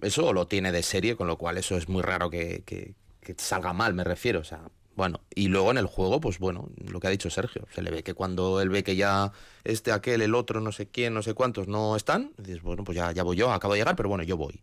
Eso lo tiene de serie, con lo cual eso es muy raro que, que- salga mal, me refiero. O sea, bueno, y luego en el juego, pues bueno, lo que ha dicho Sergio, se le ve que cuando él ve que ya este, aquel, el otro, no sé quién, no sé cuántos no están, dices, bueno, pues ya, ya voy yo, acabo de llegar, pero bueno, yo voy.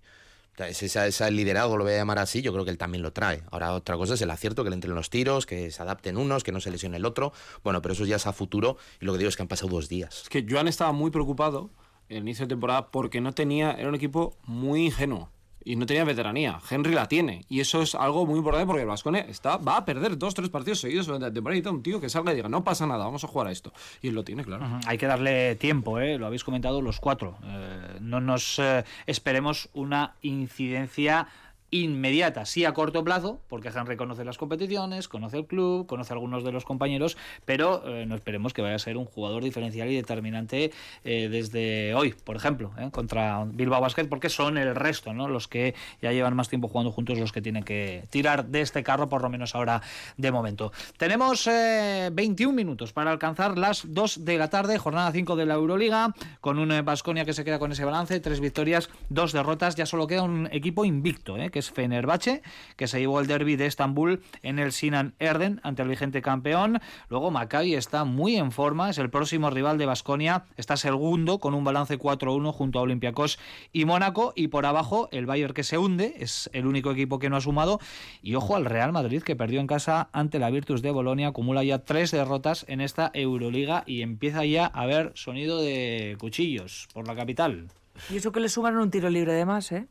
O sea, ese liderazgo, lo voy a llamar así, yo creo que él también lo trae. Ahora otra cosa es el acierto, que le entren los tiros, que se adapten unos, que no se lesione el otro. Bueno, pero eso ya es a futuro y lo que digo es que han pasado dos días. Es que Joan estaba muy preocupado el inicio de temporada porque no tenía, era un equipo muy ingenuo y no tenía veteranía. Henry la tiene y eso es algo muy importante porque el Vascone está, va a perder dos, tres partidos seguidos durante la temporada un tío que salga y diga, no pasa nada, vamos a jugar a esto. Y él lo tiene, claro. Hay que darle tiempo, ¿eh? lo habéis comentado los cuatro. Eh, no nos eh, esperemos una incidencia inmediata, sí a corto plazo, porque Henry conoce las competiciones, conoce el club, conoce a algunos de los compañeros, pero eh, no esperemos que vaya a ser un jugador diferencial y determinante eh, desde hoy, por ejemplo, ¿eh? contra Bilbao Basket, porque son el resto, ¿no? los que ya llevan más tiempo jugando juntos, los que tienen que tirar de este carro, por lo menos ahora de momento. Tenemos eh, 21 minutos para alcanzar las 2 de la tarde, jornada 5 de la Euroliga, con un Vasconia que se queda con ese balance, tres victorias, dos derrotas, ya solo queda un equipo invicto, ¿eh? que que es Fenerbahce, que se llevó el derby de Estambul en el Sinan Erden ante el vigente campeón. Luego Maccabi está muy en forma, es el próximo rival de Basconia, está segundo con un balance 4-1 junto a Olympiacos y Mónaco y por abajo el Bayern que se hunde, es el único equipo que no ha sumado y ojo al Real Madrid que perdió en casa ante la Virtus de Bolonia, acumula ya tres derrotas en esta Euroliga y empieza ya a haber sonido de cuchillos por la capital. Y eso que le sumaron un tiro libre de más, ¿eh?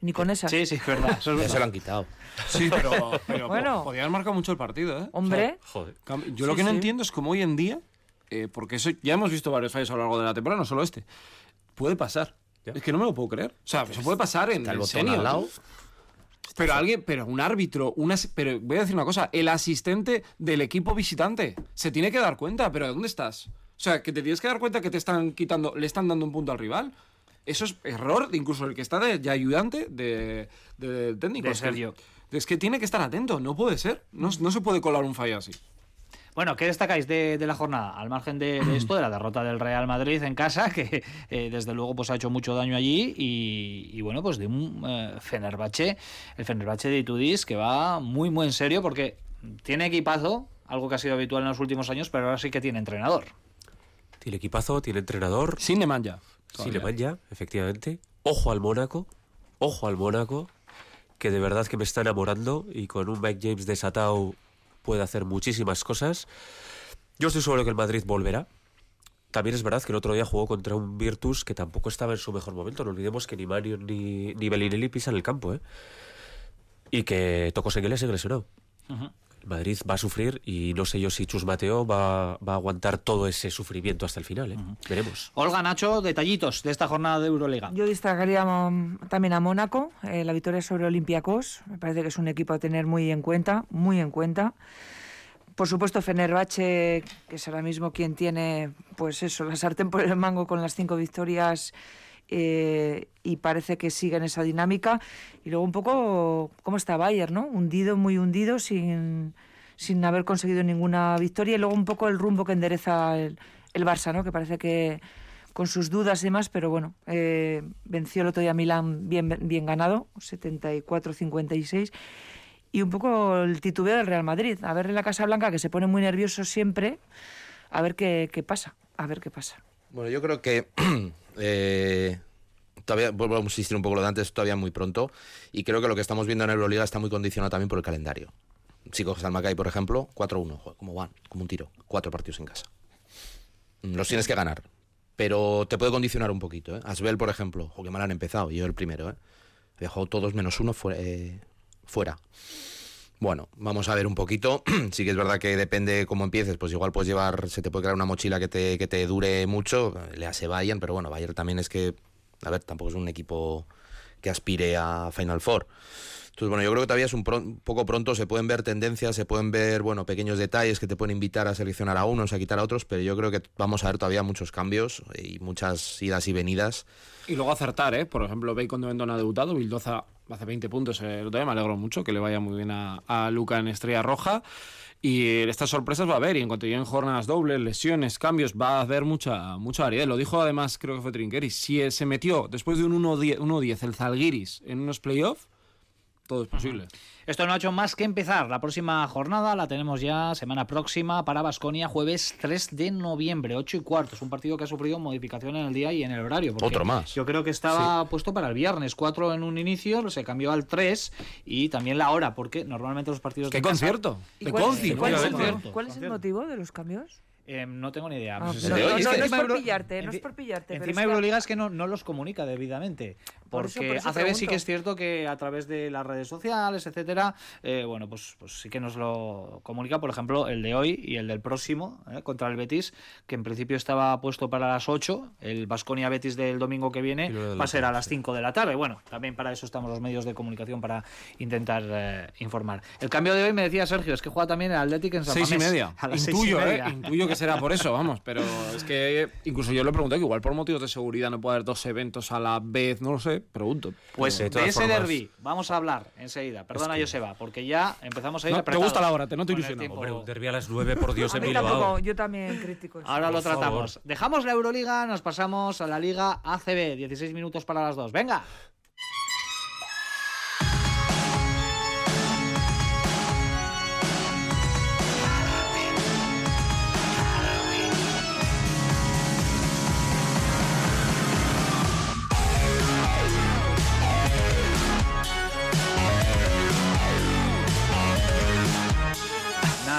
Ni con esa. Sí, sí, es verdad. Eso es verdad. se lo han quitado. Sí, pero, pero Bueno. po- podía haber marcado mucho el partido, ¿eh? Hombre, Joder. Yo lo Sí, que no sí. entiendo es cómo hoy en día, eh, porque eso ya hemos visto varios fallos a lo largo de la temporada, no solo este, puede pasar. Ya. Es que no me lo puedo creer. O sea, eso puede pasar en el senior. al lado. Pero alguien, pero un árbitro, un as- pero voy a decir una cosa, el asistente del equipo visitante se tiene que dar cuenta, pero ¿de dónde estás? O sea, que te tienes que dar cuenta que te están quitando, le están dando un punto al rival. Eso es error, de incluso el que está de, ya ayudante de, técnico. De Sergio. Es que tiene que estar atento, no puede ser. No, no se puede colar un fallo así. Bueno, ¿qué destacáis de, de la jornada? Al margen de, de esto, de la derrota del Real Madrid en casa, que eh, desde luego pues, ha hecho mucho daño allí, y, y bueno, pues de un eh, Fenerbahce, el Fenerbahce de Itudis, que va muy, muy en serio, porque tiene equipazo, algo que ha sido habitual en los últimos años, pero ahora sí que tiene entrenador. Tiene equipazo, tiene entrenador. Sin Nemanja. Sí, le ya, efectivamente. Ojo al Mónaco. Ojo al Mónaco. Que de verdad que me está enamorando. Y con un Mike James desatado puede hacer muchísimas cosas. Yo estoy seguro que el Madrid volverá. También es verdad que el otro día jugó contra un Virtus que tampoco estaba en su mejor momento. No olvidemos que ni Mario ni, ni Bellinelli pisan el campo, ¿eh? Y que Tocos en se lesionado. El Madrid va a sufrir y no sé yo si Chus Mateo va, va a aguantar todo ese sufrimiento hasta el final, ¿eh? Veremos. Olga Nacho, detallitos de esta jornada de Euroliga. yo destacaría mm, también a Mónaco, eh, la victoria sobre Olympiacos. Me parece que es un equipo a tener muy en cuenta, muy en cuenta. Por supuesto, Fenerbahce, que es ahora mismo quien tiene, pues eso, la sartén por el mango con las cinco victorias eh, y parece que sigue en esa dinámica. Y luego un poco cómo está Bayern, ¿no? Hundido, muy hundido, sin, sin haber conseguido ninguna victoria. Y luego un poco el rumbo que endereza el, el Barça, ¿no? Que parece que con sus dudas y demás, pero bueno, eh, venció el otro día Milán bien, bien ganado, 74-56. Y un poco el titubeo del Real Madrid. A ver en la Casa Blanca, que se pone muy nervioso siempre, a ver qué, qué pasa. A ver qué pasa. Bueno, yo creo que eh, todavía, vuelvo a insistir un poco lo de antes, todavía muy pronto. Y creo que lo que estamos viendo en Euroliga está muy condicionado también por el calendario. Si coges al Maccabi, por ejemplo, 4-1, joder, ¿cómo van? Como un tiro. Cuatro partidos en casa. Mm, Los tienes que ganar. Pero te puede condicionar un poquito. ¿eh? Asbel, por ejemplo, o que mal han empezado, yo el primero. ¿eh? Jugado todos menos uno eh, fuera. Bueno, vamos a ver un poquito. sí que es verdad que depende cómo empieces, pues igual puedes llevar, se te puede crear una mochila que te, que te dure mucho, le hace Bayern, pero bueno, Bayern también es que, a ver, tampoco es un equipo que aspire a Final Four. Entonces, bueno, yo creo que todavía es un, un poco pronto, se pueden ver tendencias, se pueden ver, bueno, pequeños detalles que te pueden invitar a seleccionar a unos, a quitar a otros, pero yo creo que vamos a ver todavía muchos cambios y muchas idas y venidas. Y luego acertar, ¿eh? Por ejemplo, Bacon de Vendón ha debutado, Bildoza hace 20 puntos el otro día, me alegro mucho, que le vaya muy bien a, Luca en Estrella Roja. Y estas sorpresas va a haber, y en cuanto lleguen jornadas dobles, lesiones, cambios, va a haber mucha, mucha variedad. Lo dijo además, creo que fue Trinqueri, si eh, se metió después de un 1-10 1-10 el Zalgiris en unos playoffs, todo es posible. Esto no ha hecho más que empezar. La próxima jornada la tenemos ya semana próxima para Basconia, jueves 3 de noviembre, 8 y cuarto. Es un partido que ha sufrido modificación en el día y en el horario. porque Otro más. Yo creo que estaba puesto para el viernes, 4 en un inicio, se cambió al 3 y también la hora, porque normalmente los partidos ¡Qué de concierto! ¿Y ¡De cuál, es, el, concierto. mo- cuál es el Concierto. motivo de los cambios? Eh, no tengo ni idea. Ah, pero no, es no que es por pillarte, no es enci- por pillarte. pero Encima que- Euroliga es que no, no los comunica debidamente. Por Porque eso- por eso ACB sí que es cierto que a través de las redes sociales, etcétera, eh, bueno, pues, pues sí que nos lo comunica, por ejemplo, el de hoy y el del próximo, eh, contra el Betis, que en principio estaba puesto para las 8, el Basconia Betis del domingo que viene va a ser a las 5 de la tarde. Bueno, también para eso estamos los medios de comunicación para intentar eh, informar. El cambio de hoy me decía Sergio, es que juega también el Athletic en San Seis y Mamés, media. a las seis y Intuyo, ¿eh? media. Intuyo que será por eso, vamos. Pero es que incluso yo le pregunté que igual por motivos de seguridad no puede haber dos eventos a la vez, no lo sé, pregunto. Pues De ese formas- derby vamos a hablar enseguida. Perdona, que- Joseba, porque ya empezamos a ir No, te gusta la hora, te noto ilusionado. tiempo. Hombre, un derbi a las 9, por Dios, A en mí Bilbao. tampoco, yo también critico eso. Ahora lo favor. tratamos. Dejamos la Euroliga, nos pasamos a la Liga ACB. 16 minutos para las dos. Venga.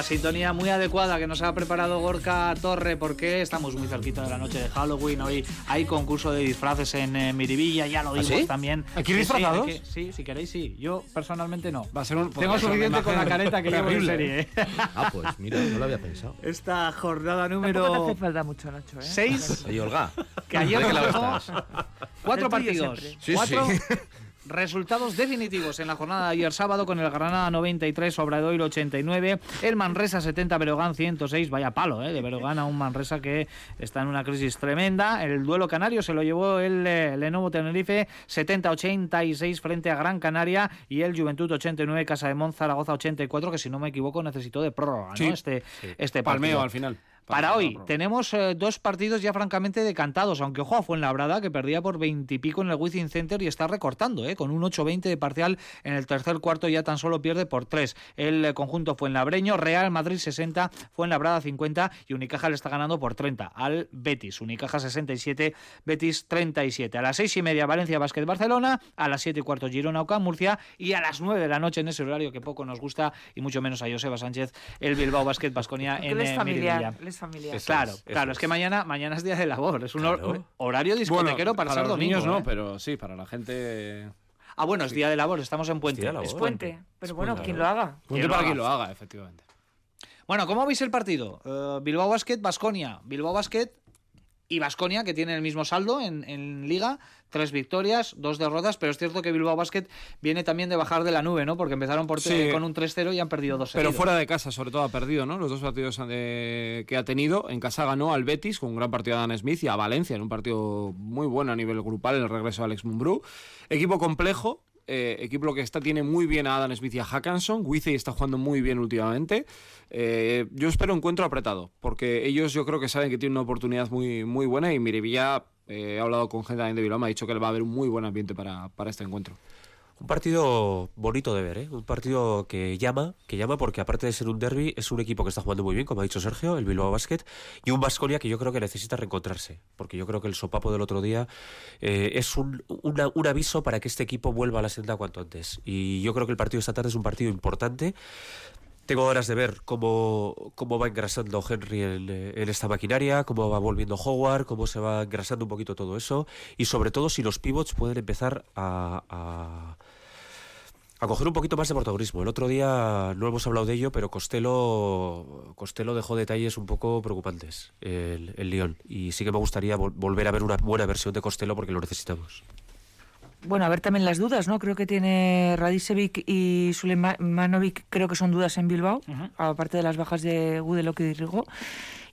Sintonía muy adecuada que nos ha preparado Gorka Torre porque estamos muy cerquita de la noche de Halloween. Hoy hay concurso de disfraces en eh, Miribilla, ya lo ¿Ah, vimos sí? también. ¿Aquí disfrazados? Sí, sí, si queréis, sí. Yo personalmente no. Va a ser un- Tengo suficiente con la careta que llevo en serie. ¿eh? Ah, pues mira, no lo había pensado. Esta jornada número hace falta mucho, Nacho. ¿eh? 6 Oye, Olga. que ayer ¿de qué lado jugamos estás? cuatro partidos. Sí, cuatro sí. resultados definitivos en la jornada de ayer sábado con el Granada 93, Obradoiro 89, el Manresa 70, Berogán 106, vaya palo ¿eh? de Berogán a un Manresa que está en una crisis tremenda, el duelo canario se lo llevó el eh, Lenovo Tenerife 70-86 frente a Gran Canaria y el Juventud 89, Casa de Mon, Zaragoza 84, que si no me equivoco necesitó de prórroga, ¿no? Sí. Este, este Palmeo al final. Para hoy tenemos eh, dos partidos ya francamente decantados, aunque ojo a Fuenlabrada que perdía por 20 y pico en el Wizzing Center y está recortando, eh, con un 8-20 de parcial en el tercer cuarto ya tan solo pierde por 3. El eh, conjunto Fuenlabreño, Real Madrid 60, Fuenlabrada 50 y Unicaja le está ganando por 30 al Betis. Unicaja 67, Betis 37. A las seis y media Valencia Básquet Barcelona, a las 7 y cuarto Girona Oca Murcia y a las 9 de la noche en ese horario que poco nos gusta y mucho menos a Joseba Sánchez el Bilbao Básquet Basconia en eh, familiar. Familiar. Eso Claro, es, claro, es que mañana, mañana es día de labor, es un Claro. horario discotequero para, ser los domingo. niños no, ¿eh? pero sí, para la gente. Ah, bueno, es día de labor, estamos en puente. labor. Es puente. puente. Pero bueno, puente, quien lo haga. Lo para quien lo haga, efectivamente. Bueno, ¿cómo veis el partido? Eh, Bilbao Basket, Basconia. Bilbao Basket y Basconia, que tienen el mismo saldo en, en Liga. Tres victorias, dos derrotas, pero es cierto que Bilbao Basket viene también de bajar de la nube, ¿no? Porque empezaron por Sí. con un 3-0 y han perdido dos Pero seguidos. fuera de casa, sobre todo, ha perdido, ¿no? Los dos partidos eh, que ha tenido. En casa ganó al Betis con un gran partido de Dan Smith y a Valencia en un partido muy bueno a nivel grupal, el regreso de Alex Mumbrú. Equipo complejo, eh, equipo que está, tiene muy bien a Adam Smith y a Hackanson. Wizzy está jugando muy bien últimamente. Eh, yo espero encuentro apretado, porque ellos yo creo que saben que tienen una oportunidad muy, muy buena y Miribilla, eh, he hablado con gente de Bilbao, me ha dicho que va a haber un muy buen ambiente para, para este encuentro. Un partido bonito de ver, ¿eh? Un partido que llama, que llama porque aparte de ser un derby, es un equipo que está jugando muy bien, como ha dicho Sergio, el Bilbao Basket, y un Vasconia que yo creo que necesita reencontrarse, porque yo creo que el sopapo del otro día eh, es un, un aviso para que este equipo vuelva a la senda cuanto antes. Y yo creo que el partido esta tarde es un partido importante. Tengo ganas de ver cómo, cómo va engrasando Henry en, eh, en esta maquinaria, cómo va volviendo Howard, cómo se va engrasando un poquito todo eso y sobre todo si los pivots pueden empezar a, a coger un poquito más de protagonismo. El otro día no hemos hablado de ello, pero Costello, Costello dejó detalles un poco preocupantes el, el Lyon y sí que me gustaría vol- volver a ver una buena versión de Costello porque lo necesitamos. Bueno, a ver también las dudas, ¿no? Creo que tiene Radicevic y Sulemanovic, creo que son dudas en Bilbao, aparte de las bajas de Gudelok y Rigo.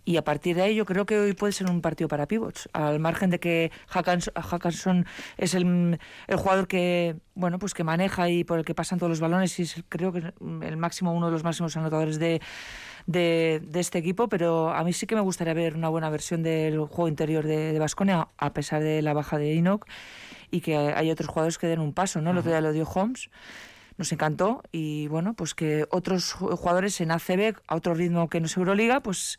Y a partir de ahí yo creo que hoy puede ser un partido para pivots, al margen de que Hackans- Hackanson es el, el jugador que bueno pues que maneja y por el que pasan todos los balones y es creo que el máximo uno de los máximos anotadores de, de, de este equipo, pero a mí sí que me gustaría ver una buena versión del juego interior de Vasconia, a pesar de la baja de Enoch y que hay otros jugadores que den un paso, ¿no? El otro día lo dio Holmes, nos encantó y bueno, pues que otros ju- jugadores en ACB a otro ritmo que no es Euroliga, pues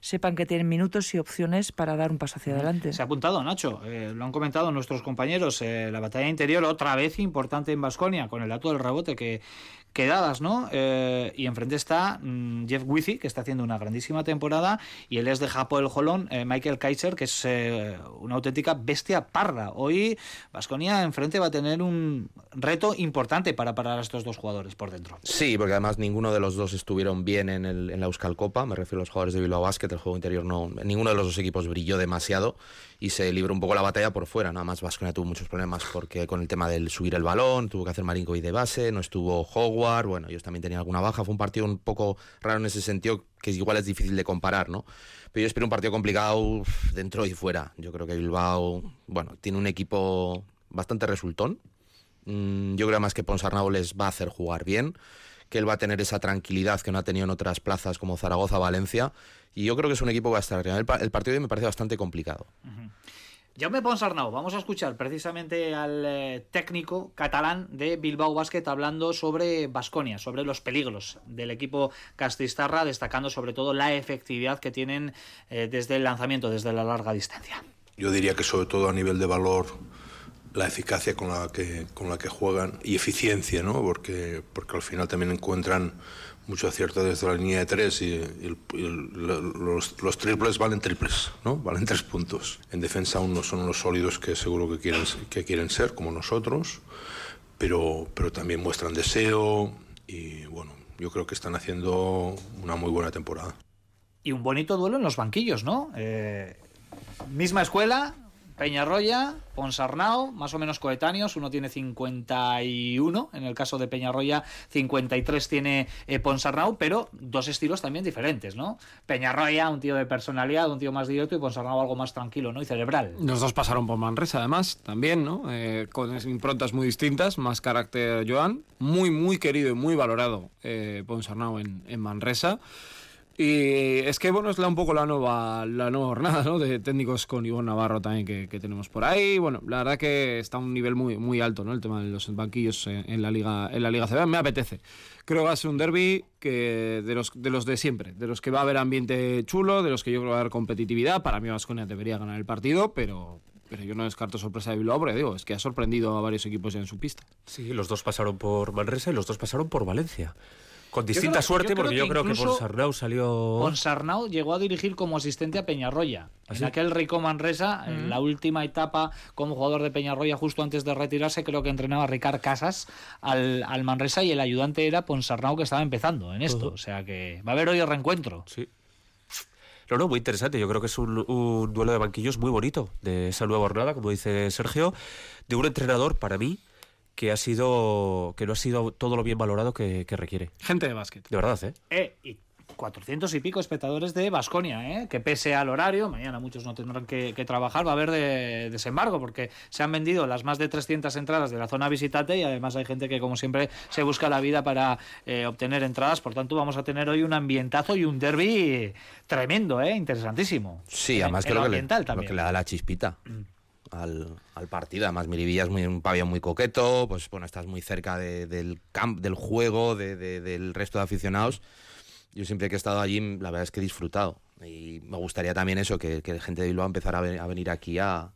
sepan que tienen minutos y opciones para dar un paso hacia adelante. Se ha apuntado, Nacho. eh, lo han comentado nuestros compañeros. eh, la batalla interior, otra vez importante en Basconia, con el dato del rebote que, que dadas, ¿no? Eh, y enfrente está mm, Jeff Wizzy, que está haciendo una grandísima temporada, y él es de Japo el Jolón, eh, Michael Kaiser, que es eh, una auténtica bestia parra. Hoy Basconia enfrente va a tener un reto importante para parar a estos dos jugadores por dentro. Sí, porque además ninguno de los dos estuvieron bien en, el, en la Euskal Copa, me refiero a los jugadores de Bilbao Basket, el juego interior no, ninguno de los dos equipos brilló demasiado y se libró un poco la batalla por fuera, nada más Vasconia tuvo muchos problemas porque con el tema del subir el balón, tuvo que hacer Marinko y de base, no estuvo Howard, bueno, ellos también tenían alguna baja, fue un partido un poco raro en ese sentido, que igual es difícil de comparar, ¿no? Pero yo espero un partido complicado dentro y fuera, yo creo que Bilbao, bueno, tiene un equipo bastante resultón, Mm, yo creo más que Ponsarnau les va a hacer jugar bien, que él va a tener esa tranquilidad que no ha tenido en otras plazas como Zaragoza, Valencia, y yo creo que es un equipo que va a estar. El, pa- el partido de hoy me parece bastante complicado. Jaume Ponsarnau, vamos a escuchar precisamente al eh, técnico catalán de Bilbao Basket hablando sobre Basconia, sobre los peligros del equipo castistarra, destacando sobre todo la efectividad que tienen eh, desde el lanzamiento, desde la larga distancia. Yo diría que sobre todo a nivel de valor, la eficacia con la que, con la que juegan y eficiencia, ¿no? Porque, porque al final también encuentran mucho acierto desde la línea de tres y, los, triples valen triples, ¿no? Valen tres puntos. En defensa aún no son los sólidos que seguro que quieren, que quieren ser, como nosotros, pero, pero también muestran deseo y bueno, yo creo que están haciendo una muy buena temporada. Y un bonito duelo en los banquillos, ¿no? Eh, misma escuela, Peñarroya, Ponsarnau, más o menos coetáneos, uno tiene 51, en el caso de Peñarroya 53 tiene eh, pero dos estilos también diferentes, ¿no? Peñarroya, un tío de personalidad, un tío más directo y Ponsarnau algo más tranquilo, ¿no? Y cerebral. Los dos pasaron por Manresa además, también, ¿no? Eh, con improntas muy distintas, más carácter Joan, muy, muy querido y muy valorado eh, en Manresa. Y es que, bueno, es la, un poco la nueva, la nueva jornada ¿no? de técnicos con Ivonne Navarro también que, tenemos por ahí. Bueno, la verdad que está a un nivel muy, muy alto ¿no? el tema de los banquillos en, la Liga en la Liga. Me apetece. Creo que va a ser un derby que de los, de los de siempre, de los que va a haber ambiente chulo, de los que yo creo que va a haber competitividad. Para mí Vasconia debería ganar el partido, pero, pero yo no descarto sorpresa de Bilbao, porque digo, es que ha sorprendido a varios equipos ya en su pista. Sí, los dos pasaron por Manresa y los dos pasaron por Valencia. Con distinta suerte, porque yo creo que Ponsarnau salió. Ponsarnau llegó a dirigir como asistente a Peñarroya. ¿Ah, en aquel Rico Manresa, en la última etapa como jugador de Peñarroya, justo antes de retirarse, creo que entrenaba a Ricard Casas al, al Manresa y el ayudante era Ponsarnau, que estaba empezando en esto. O sea que va a haber hoy el reencuentro. Sí. No, no, muy interesante. Yo creo que es un, un duelo de banquillos muy bonito de esa nueva jornada, como dice Sergio, de un entrenador para mí que ha sido que no ha sido todo lo bien valorado que, requiere. Gente de básquet. De verdad, ¿eh? eh y 400 y pico espectadores de Basconia, ¿eh? que pese al horario, mañana muchos no tendrán que, trabajar, va a haber de, desembarco, porque se han vendido las más de 300 entradas de la zona visitante y además hay gente que, como siempre, se busca la vida para eh, obtener entradas. Por tanto, vamos a tener hoy un ambientazo y un derby tremendo, ¿eh? interesantísimo. Sí, además creo que, le, que le da la chispita. Mm al, partido. Además, Miribilla es muy, un pabellón muy coqueto, pues bueno, estás muy cerca del camp, del juego, del resto de aficionados. Yo siempre que he estado allí, la verdad es que he disfrutado. Y me gustaría también eso, que, que gente de Bilbao empezara a, venir aquí a,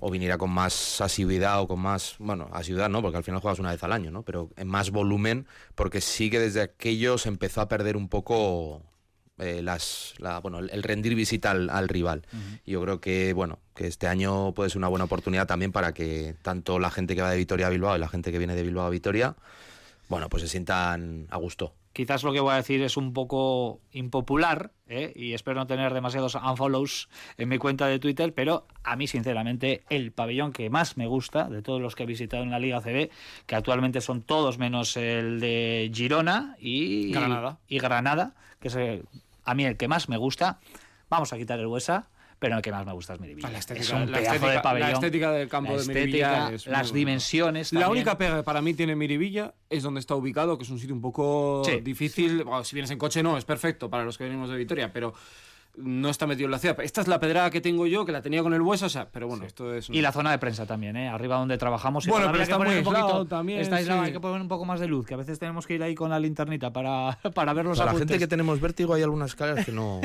o viniera con más asiduidad o con más, bueno, asiduidad no, porque al final juegas una vez al año, ¿no? Pero en más volumen, porque sí que desde aquello se empezó a perder un poco eh, las, bueno, el, rendir visita al, rival. Yo creo que, bueno, que este año puede ser una buena oportunidad también para que tanto la gente que va de Vitoria a Bilbao y la gente que viene de Bilbao a Vitoria, bueno, pues se sientan a gusto. Quizás lo que voy a decir es un poco impopular ¿eh? y espero no tener demasiados unfollows en mi cuenta de Twitter, pero a mí sinceramente el pabellón que más me gusta de todos los que he visitado en la Liga CB, que actualmente son todos menos el de Girona y Granada, y Granada que es a mí el que más me gusta, vamos a quitar el Huesa, pero el que más me gusta es Miribilla. La estética, es un la estética, de pabellón. La estética del campo de Miribilla. las dimensiones. La única pega que para mí tiene Miribilla es donde está ubicado, que es un sitio un poco difícil. si vienes en coche, no, es perfecto para los que venimos de Vitoria, pero no está metido en la ciudad. Esta es la pedrada que tengo yo, que la tenía con el hueso, o sea, pero bueno, esto es... Y la zona de prensa también, ¿eh? Arriba donde trabajamos. Bueno, pero está muy aislado también. Está aislado, hay que poner un poco más de luz, que a veces tenemos que ir ahí con la linternita para, para ver los Para la gente que tenemos vértigo hay algunas escaleras que no,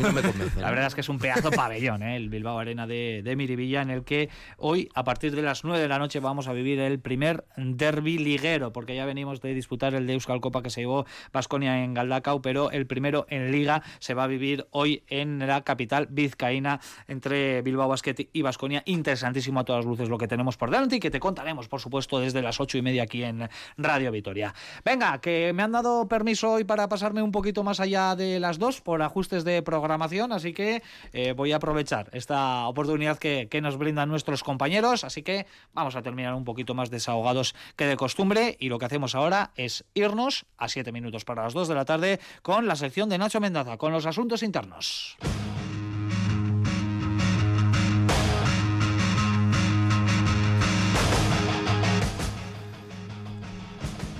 no me convencen. La verdad es que es un pedazo pabellón, ¿eh? El Bilbao Arena de, de Miribilla, en el que hoy, a partir de las 9 de la noche, vamos a vivir el primer derby liguero, porque ya venimos de disputar el de Euskal Copa que se llevó Basconia en Galdacao, pero el primero en Liga se va a vivir hoy en la capital vizcaína entre Bilbao Basket y Basconia. Interesantísimo a todas luces lo que tenemos por delante y que te contaremos, por supuesto, desde las ocho y media aquí en Radio Vitoria. Venga, que me han dado permiso hoy para pasarme un poquito más allá de las dos por ajustes de programación, así que eh, voy a aprovechar esta oportunidad que, que nos brindan nuestros compañeros. Así que vamos a terminar un poquito más desahogados que de costumbre y lo que hacemos ahora es irnos a siete minutos para las dos de la tarde con la sección de Nacho Mendaza, con los asuntos internos.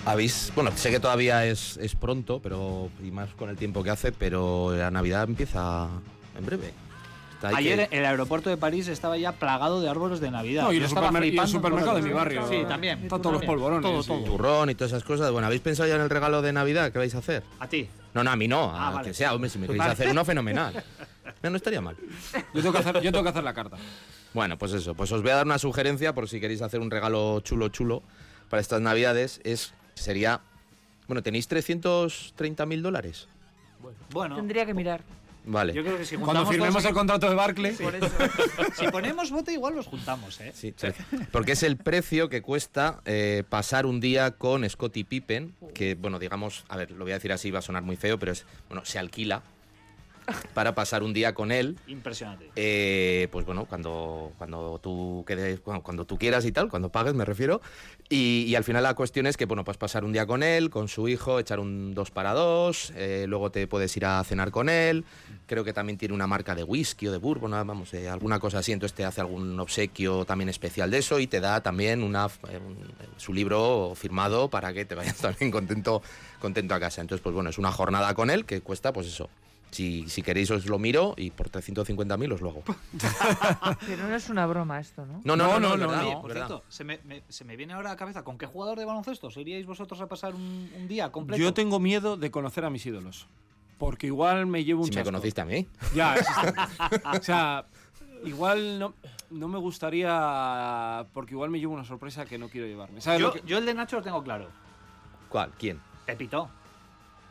Habéis, bueno, sé que todavía es, es, pronto, pero y más con el tiempo que hace, pero la Navidad empieza en breve. Ayer el aeropuerto de París estaba ya plagado de árboles de Navidad. No, y, el, supermercado de mi barrio. Sí, también. Están todos los polvorones. Todo, Turrón y todas esas cosas. Bueno, ¿habéis pensado ya en el regalo de Navidad que vais a hacer? A ti. No, no, a mí no. A ah, que sea, hombre, si me queréis hacer uno, fenomenal. No, no estaría mal. Yo tengo, que hacer, yo tengo que hacer la carta. Bueno, pues eso. Pues os voy a dar una sugerencia por si queréis hacer un regalo chulo, chulo para estas Navidades. Es, sería Bueno, ¿tenéis 330 mil dólares? Bueno, Tendría que mirar. Vale. yo creo que si Cuando firmemos el contrato de Barclay, Por eso. si ponemos bote, igual los juntamos, ¿eh? Sí, porque es el precio que cuesta eh, pasar un día con Scottie Pippen, que, bueno, digamos, a ver, lo voy a decir así, va a sonar muy feo, pero es, bueno, se alquila para pasar un día con él. Impresionante. eh, pues bueno, cuando, cuando tú quedes, bueno, cuando tú quieras y tal, cuando pagues me refiero. Y, y al final la cuestión es que, bueno, pues pasar un día con él, con su hijo, echar un dos para dos, eh, luego te puedes ir a cenar con él. Creo que también tiene una marca de whisky o de bourbon, vamos, eh, alguna cosa así. Entonces te hace algún obsequio también especial de eso y te da también una, eh, un- su libro firmado para que te vayas también contento, contento a casa. Entonces, pues bueno, es una jornada con él que cuesta, pues eso. Si, si queréis os lo miro y por 350.000 os lo hago. Pero no es una broma esto, ¿no? No, no, no, no, no, Oye, es por verdad. cierto, se me, me- se me viene ahora a la cabeza, ¿con qué jugador de baloncesto os iríais vosotros a pasar un, un día completo? yo tengo miedo de conocer a mis ídolos. Porque igual me llevo un Si me chasco. conociste a mí. Ya, o sea, igual no, no me gustaría. Porque igual me llevo una sorpresa que no quiero llevarme. ¿Sabes yo, lo que- yo el de Nacho lo tengo claro. ¿Cuál? ¿Quién? Pepito.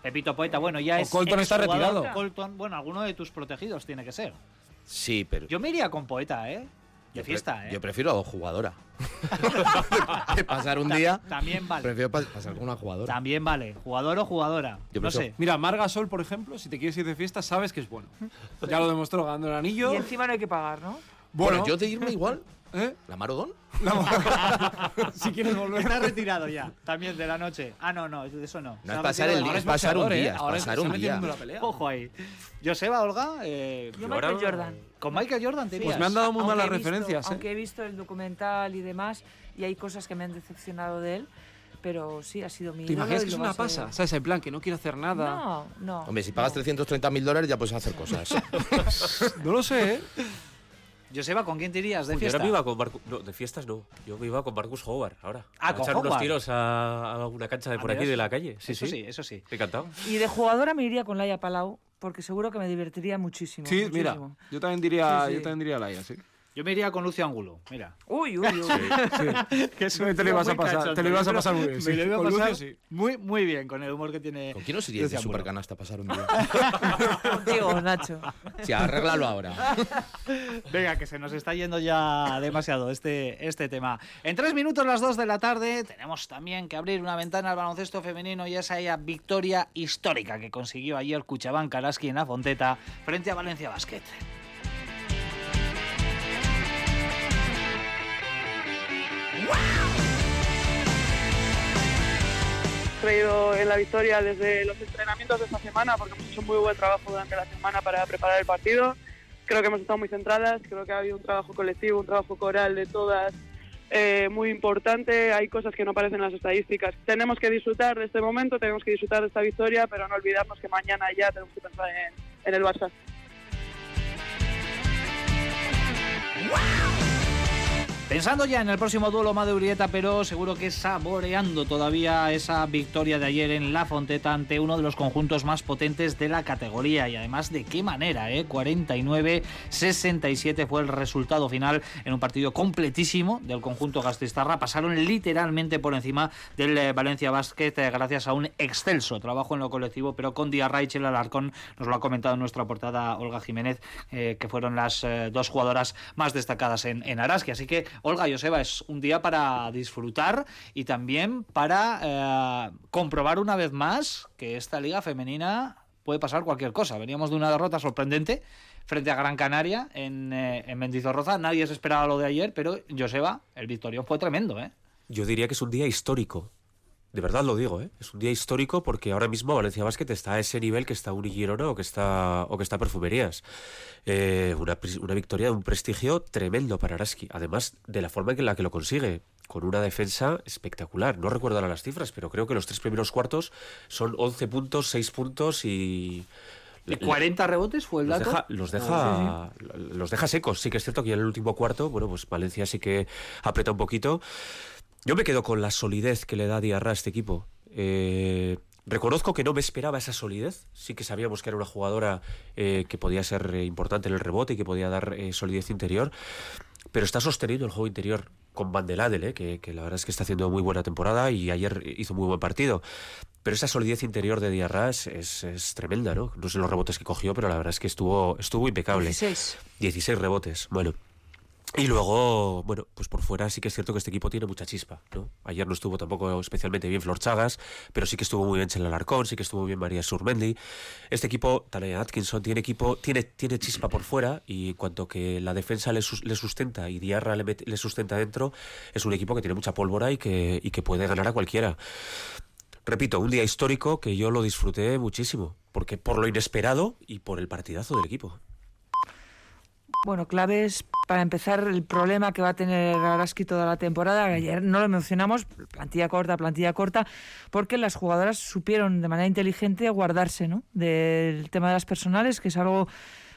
Pepito Poeta, bueno, ya O es. Colton está retirado. Colton, bueno, alguno de tus protegidos tiene que ser. Sí, pero. Yo me iría con Poeta, ¿eh? De fiesta, ¿eh? Yo prefiero a jugadora. pasar un Ta- día. También vale. Prefiero pa- pasar con una jugadora. También vale. Jugador o jugadora. Yo no sé. Mira, Marga Sol, por ejemplo, si te quieres ir de fiesta, sabes que es bueno. Ya lo demostró ganando el anillo. Y encima no hay que pagar, ¿no? Bueno, Bueno, yo de irme igual. ¿Eh? ¿La Marodón? si quieres volver. Está retirado ya, también de la noche. Ah, no, no, de eso no. No es pasar el día, es pasar un ¿eh? día, es Ahora pasar un día. Ojo ahí. Joseba, Olga, eh, Yo Michael Jordan. con Michael Jordan te Pues me han dado muy Aunque malas referencias, ¿eh? Aunque he visto el documental y demás, y hay cosas que me han decepcionado de él, pero sí, ha sido mi ¿Te imaginas que es una ser. pasa? ¿Sabes? En plan, que no quiere hacer nada. No, no. Hombre, si pagas no. 330.000 dólares ya puedes hacer cosas. No lo sé, ¿eh? Joseba, ¿con quién te irías de Uy, yo fiesta? ahora me iba con Marcus. No, de fiestas no. Yo me iba con Marcus Howard ahora. Ah, a con echar unos Howard. tiros a, a una cancha de por aquí de la calle. Sí, eso sí. sí, eso sí. Encantado. Y de jugadora me iría con Laia Palau, porque seguro que me divertiría muchísimo. Sí, mira, yo también diría, Sí, sí. yo también diría Laia, sí. Yo me iría con Lucio Angulo, mira. Uy, uy, uy. Que es Te lo ibas a pasar- te lo ibas a pasar muy bien, Me sí. lo iba a Lucio, sí. muy, muy bien, con el humor que tiene. ¿Con quién os iríais de supercanasta pasar un día? Contigo, Nacho. Sí, arréglalo ahora. Venga, que se nos está yendo ya demasiado este, este tema. En tres minutos, las dos de la tarde, tenemos también que abrir una ventana al baloncesto femenino y esa ella victoria histórica que consiguió ayer Cuchabán Karaski en la Fonteta frente a Valencia Basket. Traído en la victoria desde los entrenamientos de esta semana porque hemos hecho muy buen trabajo durante la semana para preparar el partido. Creo que hemos estado muy centradas, creo que ha habido un trabajo colectivo, un trabajo coral de todas eh, muy importante. Hay cosas que no aparecen en las estadísticas. Tenemos que disfrutar de este momento, tenemos que disfrutar de esta victoria, pero no olvidarnos que mañana ya tenemos que pensar en, el Barça. Pensando ya en el próximo duelo Made Urieta, pero seguro que saboreando todavía esa victoria de ayer en La Fonteta ante uno de los conjuntos más potentes de la categoría. Y además, de qué manera, ¿eh? 49-67 fue el resultado final en un partido completísimo del conjunto Gastistarra. Pasaron literalmente por encima del eh, Valencia Basket eh, gracias a un excelso trabajo en lo colectivo, pero con Dia Rachel Alarcón, nos lo ha comentado en nuestra portada Olga Jiménez, eh, que fueron las dos jugadoras más destacadas en, en Araski. Así que, Olga Joseba, es un día para disfrutar y también para eh, comprobar una vez más que esta liga femenina puede pasar cualquier cosa. Veníamos de una derrota sorprendente frente a Gran Canaria en, eh, en Mendizorroza. Nadie se esperaba lo de ayer, pero Joseba, el victorión fue tremendo, ¿eh? Yo diría que es un día histórico. De verdad lo digo, ¿eh? Es un día histórico porque ahora mismo Valencia Basket está a ese nivel que está Uri Girona o que está, o que está Perfumerías. Eh, una, una victoria de un prestigio tremendo para Araski. Además de la forma en la que lo consigue. Con una defensa espectacular. No recuerdo ahora las cifras, pero creo que los tres primeros cuartos son 11 puntos, 6 puntos y... ¿Y 40 rebotes fue el Los dato? deja, los, deja, los deja secos. Sí que es cierto que en el último cuarto, bueno, pues Valencia sí que aprieta un poquito. Yo me quedo con la solidez que le da Diarra a este equipo. Eh, reconozco que no me esperaba esa solidez. Sí que sabíamos que era una jugadora eh, que podía ser eh, importante en el rebote y que podía dar eh, solidez interior. Pero está sosteniendo el juego interior. con Van ¿eh? que, que, la verdad es que está haciendo muy buena temporada y ayer hizo muy buen partido. Pero esa solidez interior de Diarra es, es, tremenda, ¿no? No sé los rebotes que cogió, pero la verdad es que estuvo, estuvo impecable. 16. 16 rebotes. Bueno, y luego, bueno, pues por fuera sí que es cierto que este equipo tiene mucha chispa, ¿no? Ayer no estuvo tampoco especialmente bien Flor Chagas, pero sí que estuvo muy bien Chela Alarcón, sí que estuvo bien María Surmendi. Este equipo, Tania Atkinson, tiene equipo, tiene, tiene chispa por fuera y cuanto que la defensa le, sustenta y Diarra le, le, sustenta dentro, es un equipo que tiene mucha pólvora y que, y que puede ganar a cualquiera. Repito, un día histórico que yo lo disfruté muchísimo, porque por lo inesperado y por el partidazo del equipo. Bueno, claves para empezar el problema que va a tener Araski toda la temporada. Ayer no lo mencionamos, plantilla corta, plantilla corta, porque las jugadoras supieron de manera inteligente guardarse ¿no? del tema de las personales, que es algo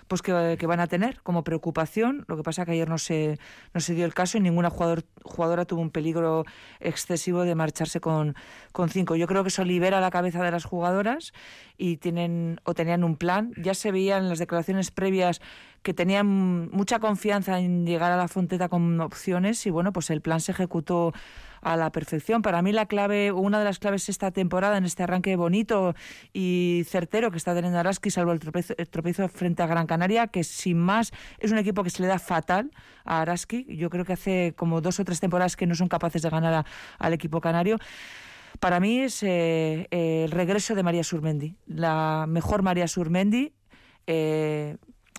pues que, van a tener como preocupación. Lo que pasa que ayer no se, no se dio el caso y ninguna jugador, jugadora tuvo un peligro excesivo de marcharse con, con cinco. Yo creo que eso libera la cabeza de las jugadoras y tienen o tenían un plan. Ya se veían en las declaraciones previas que tenían mucha confianza en llegar a la Fonteta con opciones y bueno, pues el plan se ejecutó a la perfección. Para mí la clave, una de las claves esta temporada, en este arranque bonito y certero que está teniendo Araski, salvo el tropiezo, frente a Gran Canaria, que sin más es un equipo que se le da fatal a Araski. Yo creo que hace como dos o tres temporadas que no son capaces de ganar al equipo canario. Para mí es eh, el regreso de María Surmendi, la mejor María Surmendi. Eh,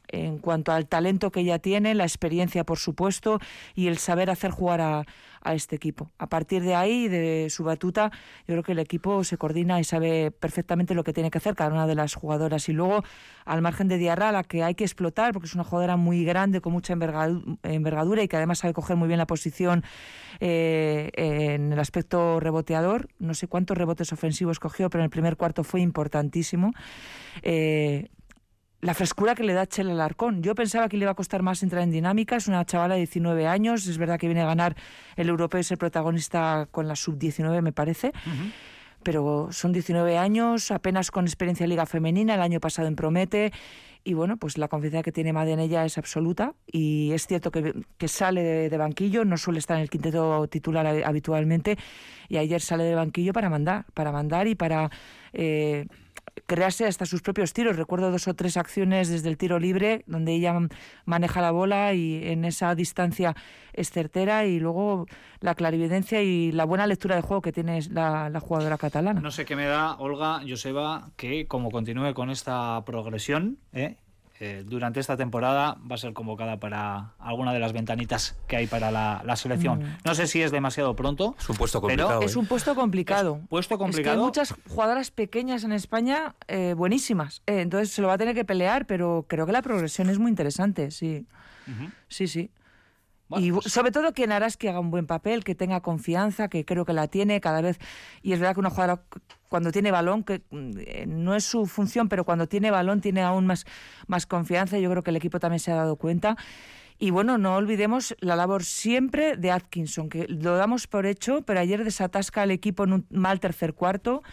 en cuanto al talento que ella tiene, la experiencia, por supuesto, y el saber hacer jugar a, este equipo. A partir de ahí, de su batuta, yo creo que el equipo se coordina y sabe perfectamente lo que tiene que hacer cada una de las jugadoras. Y luego, al margen de Diarra, la que hay que explotar, porque es una jugadora muy grande, con mucha envergadura y que además sabe coger muy bien la posición eh, en el aspecto reboteador. No sé cuántos rebotes ofensivos cogió, pero en el primer cuarto fue importantísimo. Eh, la frescura que le da Chela Alarcón. Yo pensaba que le iba a costar más entrar en dinámica. Es una chavala de 19 años. Es verdad que viene a ganar el europeo y ser protagonista con la sub-19, me parece. Pero son 19 años, apenas con experiencia en Liga Femenina. El año pasado en Promete. Y bueno, pues la confianza que tiene Made en ella es absoluta. Y es cierto que, sale de, banquillo, no suele estar en el quinteto titular habitualmente. Y ayer sale de banquillo para mandar, para mandar y para. Eh, crearse hasta sus propios tiros. Recuerdo dos o tres acciones desde el tiro libre donde ella maneja la bola y en esa distancia es certera y luego la clarividencia y la buena lectura de juego que tiene la, jugadora catalana. No sé qué me da, Olga, Joseba, que como continúe con esta progresión, ¿eh? Eh, durante esta temporada va a ser convocada para alguna de las ventanitas que hay para la, selección. Mm. No sé si es demasiado pronto. Es un puesto complicado. es ¿eh? un puesto complicado. puesto complicado. hay muchas jugadoras pequeñas en España eh, buenísimas. entonces se lo va a tener que pelear, pero creo que la progresión es muy interesante, sí. Sí, sí y pues sobre todo que Naraski haga un buen papel, que tenga confianza, que creo que la tiene cada vez. Y es verdad que una jugadora cuando tiene balón, que mm, no es su función, pero cuando tiene balón tiene aún más, más confianza. Yo creo que el equipo también se ha dado cuenta. Y bueno, no olvidemos la labor siempre de Atkinson, que lo damos por hecho, pero ayer desatasca al equipo en un mal tercer cuarto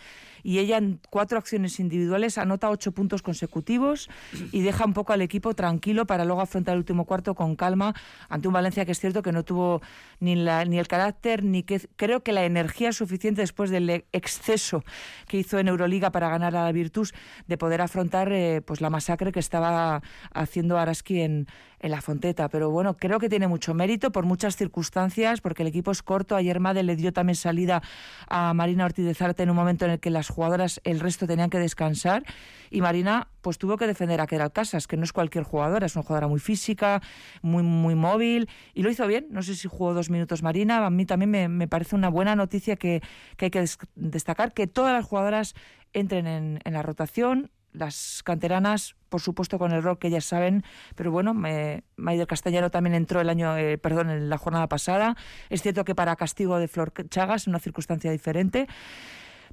y ella en cuatro acciones individuales anota ocho puntos consecutivos y deja un poco al equipo tranquilo para luego afrontar el último cuarto con calma ante un Valencia que es cierto que no tuvo ni, la, ni el carácter ni que creo que la energía suficiente después del exceso que hizo en Euroliga para ganar a la Virtus de poder afrontar eh, pues la masacre que estaba haciendo Araski en, en la Fonteta. Pero bueno, creo que tiene mucho mérito por muchas circunstancias, porque el equipo es corto. Ayer Made le dio también salida a Marina Ortiz de Zarte en un momento en el que las jugadoras, el resto tenían que descansar. Y Marina pues tuvo que defender a Keral Casas, que no es cualquier jugadora, es una jugadora muy física, muy, muy móvil, y lo hizo bien. No sé si jugó dos minutos Marina. A mí también me, parece una buena noticia que, hay que destacar, que todas las jugadoras entren en, en la rotación, las canteranas, por supuesto, con el rol que ellas saben, pero bueno, me, Maider Castellano también entró el año, eh, perdón, en la jornada pasada. Es cierto que para castigo de Flor Chagas, es una circunstancia diferente.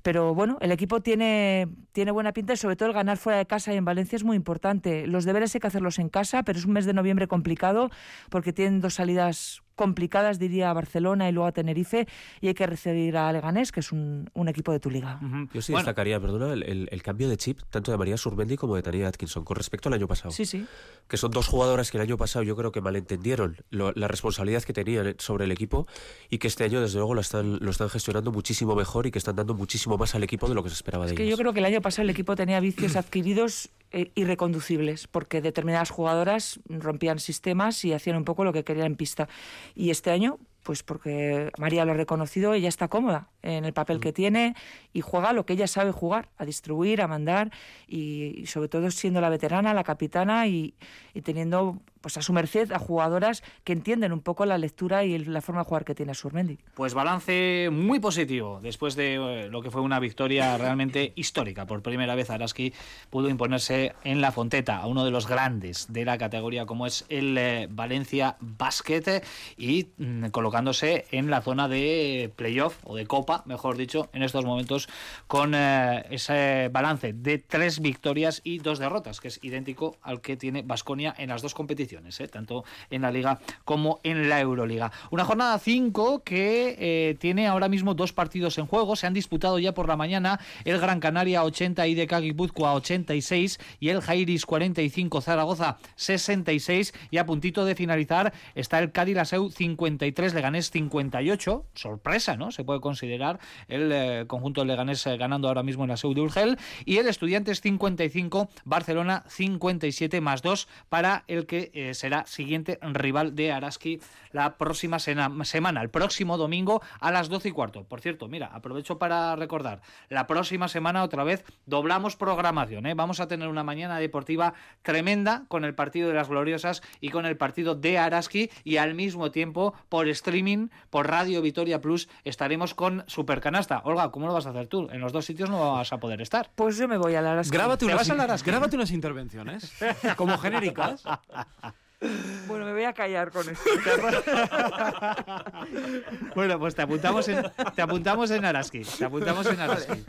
Pero bueno, el equipo tiene, tiene buena pinta y sobre todo el ganar fuera de casa y en Valencia es muy importante. Los deberes hay que hacerlos en casa, pero es un mes de noviembre complicado porque tienen dos salidas complicadas, diría Barcelona y luego a Tenerife, y hay que recibir a Leganés, que es un, un equipo de tu liga. Yo sí destacaría, perdona, el, el- el cambio de chip tanto de María Surmendi como de Tania Atkinson con respecto al año pasado. Sí, sí. Que son dos jugadoras que el año pasado yo creo que malentendieron lo- la responsabilidad que tenían sobre el equipo y que este año desde luego lo están, lo están gestionando muchísimo mejor y que están dando muchísimo más al equipo de lo que se esperaba de Es que ellos. yo creo que el año pasado el equipo tenía vicios adquiridos irreconducibles, porque determinadas jugadoras rompían sistemas y hacían un poco lo que querían en pista. Y este año, pues porque María lo ha reconocido, ella está cómoda en el papel que tiene y juega lo que ella sabe jugar, a distribuir, a mandar y, y sobre todo siendo la veterana, la capitana y, y teniendo pues a su merced a jugadoras que entienden un poco la lectura y la forma de jugar que tiene Surmendi. Pues balance muy positivo después de eh, lo que fue una victoria realmente histórica. Por primera vez Araski pudo imponerse en la Fonteta a uno de los grandes de la categoría como es el eh, Valencia Basket y mm, colocándose en la zona de playoff o de copa, mejor dicho, en estos momentos con eh, ese balance de tres victorias y dos derrotas, que es idéntico al que tiene Basconia en las dos competiciones, eh, tanto en la Liga como en la Euroliga. Una jornada 5 que eh, tiene ahora mismo dos partidos en juego. Se han disputado ya por la mañana el Gran Canaria 80 y de Guipúzcoa 86 y el Jairis 45 Zaragoza 66 y a puntito de finalizar está el Cádiz Laseu 53 Leganés 58. Sorpresa, ¿no? Se puede considerar el eh, conjunto Leganés eh, ganando ahora mismo en la Seu de Urgel y el Estudiantes 55 Barcelona 57 más 2 para el que eh, será siguiente rival de Araski la próxima sena- semana, el próximo domingo a las 12 y cuarto. Por cierto, mira, aprovecho para recordar, la próxima semana otra vez doblamos programación. ¿eh? Vamos a tener una mañana deportiva tremenda con el partido de las gloriosas y con el partido de Araski y al mismo tiempo por streaming, por Radio Vitoria Plus, estaremos con Supercanasta. Olga, ¿cómo lo vas a hacer tú? En los dos sitios no vas a poder estar. Pues yo me voy a la Araski. Grábate grábate unas intervenciones, como genéricas. Bueno, me voy a callar con esto. Bueno, pues te apuntamos en, te apuntamos en Araski. Te apuntamos en Araski.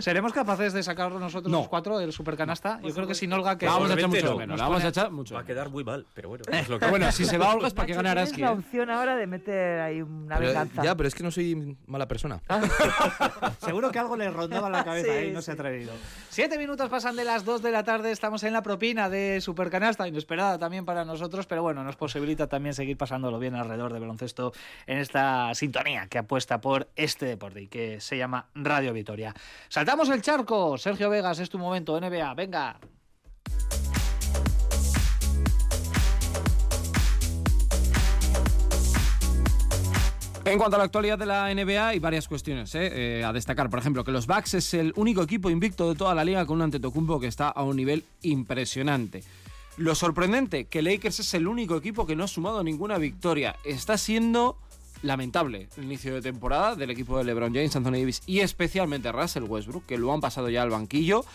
¿Seremos capaces de sacarlo nosotros No. los cuatro del supercanasta? Yo creo que sin Olga que La vamos a echar mucho no. menos. Nos La vamos a echar mucho Va a quedar muy mal, pero bueno. es lo que- bueno, si se va Olga es para que gane Araski. la ¿eh? opción ahora de meter ahí una Pero, venganza. ya, pero es que no soy mala persona. Seguro que algo le rondaba la cabeza Sí, ¿eh? y no se ha atrevido. Siete minutos pasan de las dos de la tarde, estamos en la propina de Supercanasta, inesperada también para nosotros, pero bueno, nos posibilita también seguir pasándolo bien alrededor de baloncesto en esta sintonía que apuesta por este deporte y que se llama Radio Vitoria. Saltamos el charco, Sergio Vegas, es tu momento, NBA, venga. En cuanto a la actualidad de la NBA, hay varias cuestiones ¿eh? Eh, a destacar. Por ejemplo, que los Bucks es el único equipo invicto de toda la liga con un Antetokounmpo que está a un nivel impresionante. Lo sorprendente, que Lakers es el único equipo que no ha sumado ninguna victoria. Está siendo lamentable el inicio de temporada del equipo de LeBron James, Anthony Davis y especialmente Russell Westbrook, que lo han pasado ya al banquillo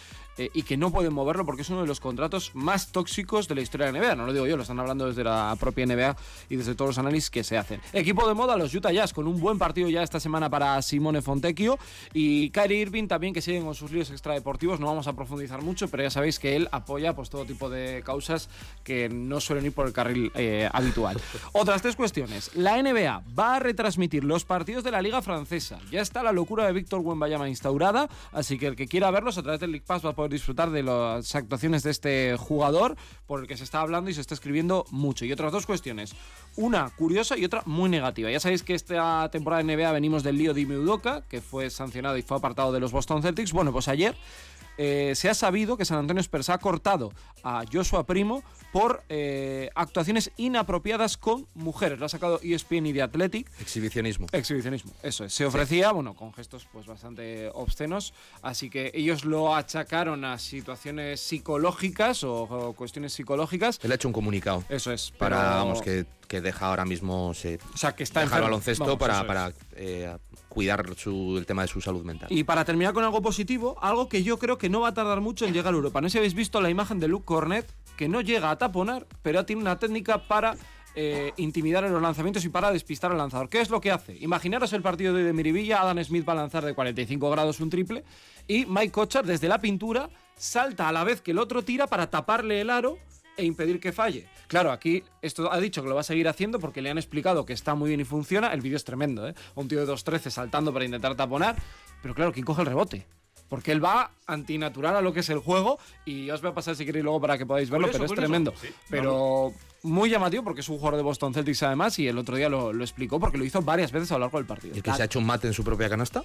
eh, y que no pueden moverlo porque es uno de los contratos más tóxicos de la historia de la NBA. No lo digo yo, lo están hablando desde la propia NBA y desde todos los análisis que se hacen. Equipo de moda, los Utah Jazz, con un buen partido ya esta semana para Simone Fontecchio y Kyrie Irving también, que siguen con sus líos extradeportivos. No vamos a profundizar mucho, pero ya sabéis que él apoya pues, todo tipo de causas que no suelen ir por el carril eh, habitual. Otras tres cuestiones. La NBA va a retransmitir los partidos de la Liga Francesa. Ya está la locura de Víctor Wembanyama instaurada, así que el que quiera verlos a través del League Pass va a poder disfrutar de las actuaciones de este jugador por el que se está hablando y se está escribiendo mucho. Y otras dos cuestiones. Una curiosa y otra muy negativa. Ya sabéis que esta temporada de NBA venimos del lío de Ime Udoka, que fue sancionado y fue apartado de los Boston Celtics. Bueno, pues ayer eh, se ha sabido que San Antonio Spurs ha cortado a Joshua Primo por eh, actuaciones inapropiadas con mujeres. Lo ha sacado ESPN y The Athletic. Exhibicionismo. Exhibicionismo, eso es. Se ofrecía, bueno, con gestos pues bastante obscenos, así que ellos lo achacaron a situaciones psicológicas o, o cuestiones psicológicas. Él ha hecho un comunicado Eso es. para, pero- vamos, que, que deja ahora mismo, se O sea, que está deja el baloncesto Vamos, para, es. para eh, cuidar su- el tema de su salud mental. Y para terminar con algo positivo, algo que yo creo que no va a tardar mucho en llegar a Europa. No sé si habéis visto la imagen de Luke Cornet, que no llega a taponar, pero tiene una técnica para eh, intimidar en los lanzamientos y para despistar al lanzador. ¿Qué es lo que hace? Imaginaros el partido de Miribilla, Adam Smith va a lanzar de 45 grados un triple y Mike Kochar desde la pintura salta a la vez que el otro tira para taparle el aro e impedir que falle. Claro, aquí esto ha dicho que lo va a seguir haciendo porque le han explicado que está muy bien y funciona. El vídeo es tremendo, ¿eh? Un tío de 2.13 saltando para intentar taponar. Pero claro, ¿quién coge el rebote? Porque él va antinatural a lo que es el juego y os voy a pasar si queréis luego para que podáis verlo, pero es tremendo. Sí, pero muy llamativo porque es un jugador de Boston Celtics además y el otro día lo, lo explicó porque lo hizo varias veces a lo largo del partido. ¿El que se ha hecho un mate en su propia canasta?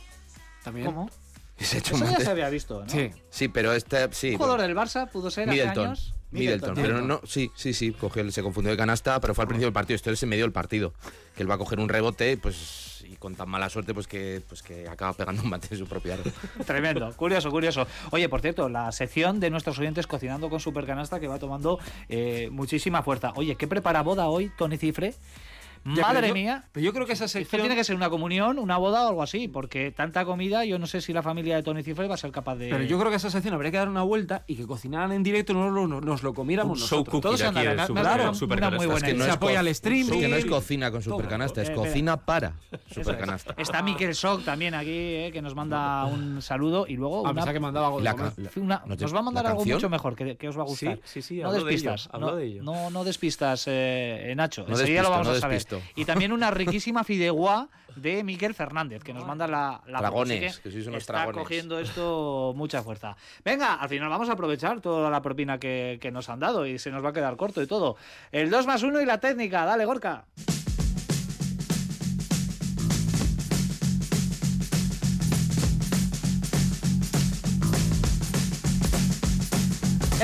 También. ¿Cómo? Que se ha hecho un Eso ya mate. se había visto, ¿no? Sí. Sí, pero este. Sí, Un jugador del Barça pudo ser hace Middleton. años. Middleton, pero no, sí, sí, sí, cogió, se confundió de canasta, pero fue al principio del partido, esto es en medio del partido, que él va a coger un rebote, pues, y con tan mala suerte, pues que, pues que acaba pegando un mate en su propia área. Tremendo, curioso, curioso. Oye, por cierto, la sección de nuestros oyentes cocinando con Supercanasta que va tomando eh, muchísima fuerza. Oye, ¿qué prepara boda hoy, Tony Cifre? Ya, Madre pero yo- mía. Pero yo creo que esa Esto sección tiene que ser una comunión, una boda o algo así, porque tanta comida, yo no sé si la familia de Tony Cifre va a ser capaz de. Pero yo creo que esa sección habría que dar una vuelta y que cocinaran en directo y no lo- no- nos lo comiéramos show nosotros. Todos aquí me has Super- una- muy Es buena que no Se es apoya al stream. Es que no es cocina con supercanasta, es Eh, cocina para es. supercanasta. Está Mikel Sok también aquí, eh, que nos manda un saludo y luego A una, pesar que mandaba algo de La comer. ca- la- una- ¿no te- nos va a mandar algo mucho mejor, que, que os va a gustar. Sí, sí, sí, no habló de despistas, ello, no, de ello. no, no despistas, eh, Nacho. Enseguida lo vamos a saber. Y también una riquísima fideuá de Miquel Fernández, que nos manda la, la. Dragones, Así que sois unos está dragones. cogiendo esto mucha fuerza. Venga, al final vamos a aprovechar toda la propina que, que nos han dado y se nos va a quedar corto y todo. El 2 más 1 y la técnica. Dale, Gorka.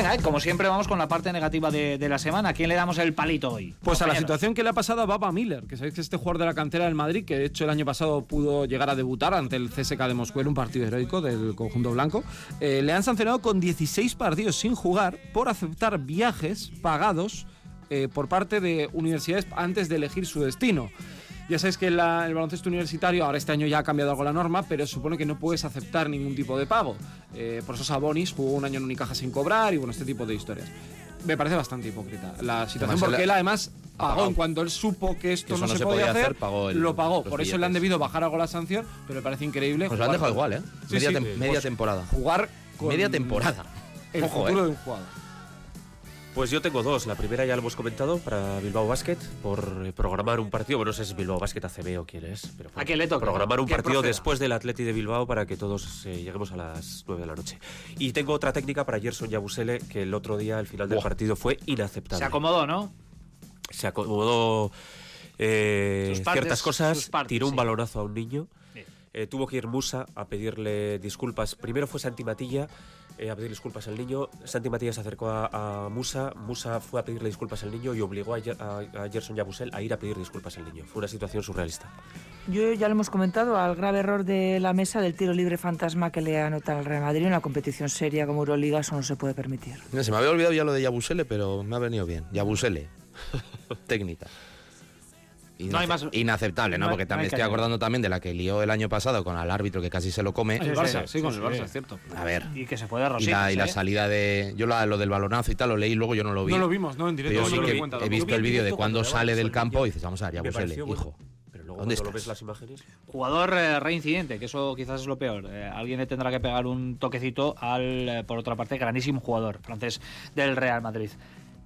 Venga, como siempre vamos con la parte negativa de, de la semana. ¿A quién le damos el palito hoy? Pues a la situación que le ha pasado a Baba Miller, que sabéis que este jugador de la cantera del Madrid, que de hecho el año pasado pudo llegar a debutar ante el CSK de Moscú en un partido heroico del conjunto blanco, eh, le han sancionado con 16 partidos sin jugar por aceptar viajes pagados eh, por parte de universidades antes de elegir su destino. Ya sabéis que la- el baloncesto universitario, ahora este año ya ha cambiado algo la norma, pero supone que no puedes aceptar ningún tipo de pago. Eh, por eso Sabonis jugó un año en Unicaja sin cobrar y bueno, este tipo de historias. Me parece bastante hipócrita la situación Además, porque él además pagó en cuanto él supo que esto Que no, se, podía hacer, pagó el- lo pagó. Por eso le han debido bajar algo la sanción, pero me parece increíble. Nos lo han dejado igual, ¿eh? Sí, media sí, tem- pues, temporada. Jugar con Media temporada. el Ojo, futuro ¿eh? de un jugador. Pues yo tengo dos. La primera ya lo hemos comentado para Bilbao Basket por eh, programar un partido. Bueno, no sé si Bilbao Basket ACB o quién es, pero ¿A quién le toca? programar un partido proceda. después del Atleti de Bilbao para que todos eh, lleguemos a las 9 de la noche. Y tengo otra técnica para Gerson Yabusele que el otro día al final del partido fue inaceptable. Se acomodó, ¿no? Se acomodó eh, partes- ciertas cosas, partes, tiró un sí. balonazo a un niño. Eh, tuvo que ir Musa a pedirle disculpas. Primero fue Santi Matilla eh, a pedir disculpas al niño. Santi Matilla se acercó a, a Musa. Musa fue a pedirle disculpas al niño y obligó a, a- a Gerson Yabusel a ir a pedir disculpas al niño. Fue una situación surrealista. Yo ya lo hemos comentado, al grave error de la mesa del tiro libre fantasma que le anota al Real Madrid en una competición seria como Euroliga, eso no se puede permitir. Mira, se me había olvidado ya lo de Yabusele, pero me ha venido bien. Yabusele. Técnica. No hay más- Inaceptable, ¿no? no hay- Porque también estoy acordando también de la que lió el año pasado con al árbitro que casi se lo come. El Sí, Barça, sí, sí, con el Barça, sí. es cierto. A ver. Y que se puede Y la, y la ¿eh? salida de. Yo la- lo del balonazo y tal lo leí, luego yo no lo vi. No lo vimos, ¿no? En Pero directo. yo sí que cuenta he visto vi el vídeo de cuando cuando sale le del campo el y dices, vamos a ver, pareció bueno. hijo. Pero luego ¿Dónde cuando lo ves las imágenes... Jugador eh, reincidente, que eso quizás es lo peor. Eh, alguien le tendrá que pegar un toquecito al, eh, por otra parte, grandísimo jugador francés del Real Madrid.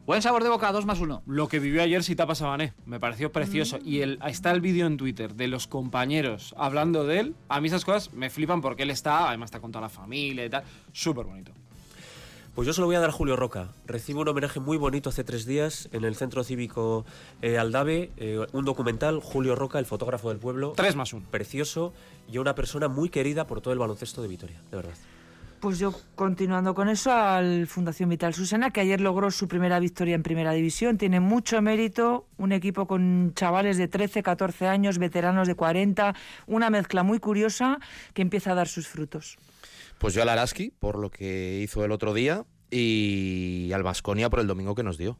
Buen sabor de boca, 2 más 1. Lo que vivió ayer Sitapa Sabané, me pareció precioso. Y el, está el vídeo en Twitter de los compañeros hablando de él. A mí esas cosas me flipan porque él está, además está con toda la familia y tal. Súper bonito. Pues yo se lo voy a dar a Julio Roca. Recibe un homenaje muy bonito hace tres días en el Centro Cívico eh, Aldave, eh, un documental, Julio Roca, el fotógrafo del pueblo. Tres más uno. Precioso y una persona muy querida por todo el baloncesto de Vitoria, de verdad. Pues yo, continuando con eso, al Fundación Vital Susana, que ayer logró su primera victoria en Primera División. Tiene mucho mérito, un equipo con chavales de 13, 14 años, veteranos de 40, una mezcla muy curiosa que empieza a dar sus frutos. Pues yo al Araski por lo que hizo el otro día y al Vasconia por el domingo que nos dio.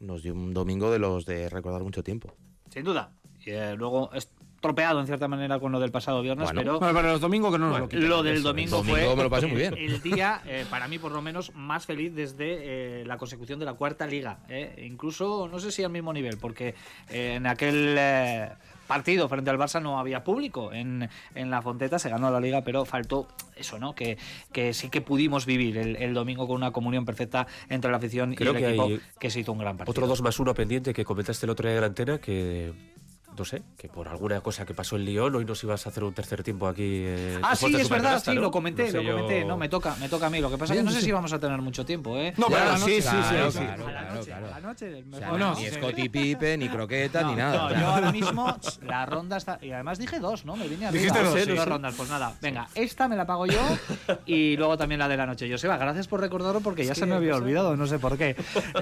Nos dio un domingo de los de recordar mucho tiempo. Sin duda. Y, eh, luego, es- tropeado en cierta manera con lo del pasado viernes, Bueno. pero Bueno, pero los domingos que no nos lo quiten. lo del Eso, domingo, domingo fue me lo pasé muy bien. el día, eh, para mí por lo menos, más feliz desde eh, la consecución de la cuarta liga. eh. Incluso, no sé si al mismo nivel, porque eh, en aquel eh, partido frente al Barça no había público en, en la Fonteta, se ganó la liga, pero faltó eso, ¿no? Que, que sí que pudimos vivir el, el domingo con una comunión perfecta entre la afición Creo y el que equipo, que se hizo un gran partido. Otro 2 más 1 pendiente que comentaste el otro día en la antena que. No sé, que por alguna cosa que pasó en Lyon hoy nos ibas a hacer un tercer tiempo aquí. eh, Ah, sí, es verdad, sí, ¿no? lo comenté, No sé lo yo- comenté. No, me toca, me toca a mí. Lo que pasa es que no sé si vamos a tener mucho tiempo, ¿eh? No, pero Ya, sí, sí, sí, claro, sí. claro, A la claro, noche, claro. a la noche del O sea, mejor. ni. Scotty Pipe, ni croqueta, ni nada. no, yo ahora mismo la ronda está. Y además dije dos, ¿no? Me vine a Dijiste dos, rondas. Pues nada, venga, esta me la pago yo y luego también la de la noche. Joseba, gracias por recordarlo porque ya se me había olvidado, no sé por qué.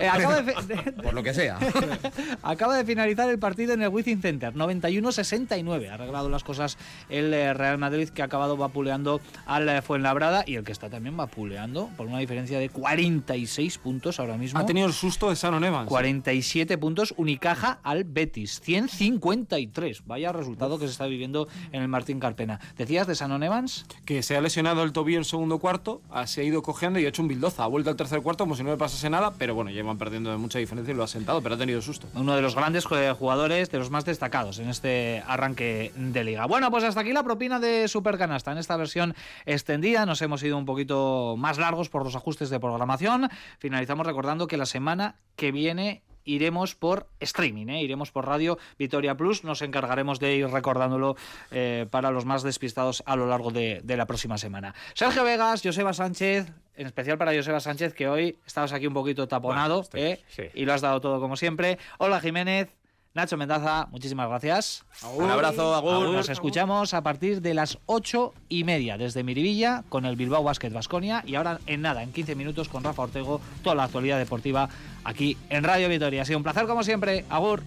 Eh, Por lo que sea. acaba de finalizar el partido en el Wizzing Center, 91-69. Ha arreglado las cosas el eh, Real Madrid que ha acabado vapuleando al eh, Fuenlabrada y el que está también vapuleando por una diferencia de 46 puntos ahora mismo. Ha tenido el susto de Shannon Evans. 47 puntos, Unicaja al Betis, 153. Vaya resultado que se está viviendo en el Martín Carpena. ¿Decías de Sanon Evans? que se ha lesionado el tobillo en segundo cuarto, ha- se ha ido cojeando y ha hecho un bildoza. Ha vuelto al tercer cuarto como si no le pasase nada, pero bueno, llevan perdiendo de mucha diferencia y lo ha sentado, pero ha tenido susto. Uno de los grandes eh, jugadores, de los más destacados en este arranque de liga. Bueno, pues hasta aquí la propina de Supercanasta. En esta versión extendida nos hemos ido un poquito más largos por los ajustes de programación. Finalizamos recordando que la semana que viene iremos por streaming, ¿eh? iremos por radio Vitoria Plus. Nos encargaremos de ir recordándolo eh, para los más despistados a lo largo de, de la próxima semana. Sergio Vegas, Joseba Sánchez, en especial para Joseba Sánchez, que hoy estabas aquí un poquito taponado estoy- ¿eh? sí. y lo has dado todo como siempre. Hola Jiménez. Nacho Mendaza, muchísimas gracias. Un abrazo, Agur. Nos escuchamos a partir de las ocho y media desde Miribilla con el Bilbao Basket Basconia y ahora en nada, en 15 minutos con Rafa Ortego, toda la actualidad deportiva aquí en Radio Vitoria. Ha sido un placer como siempre. Agur.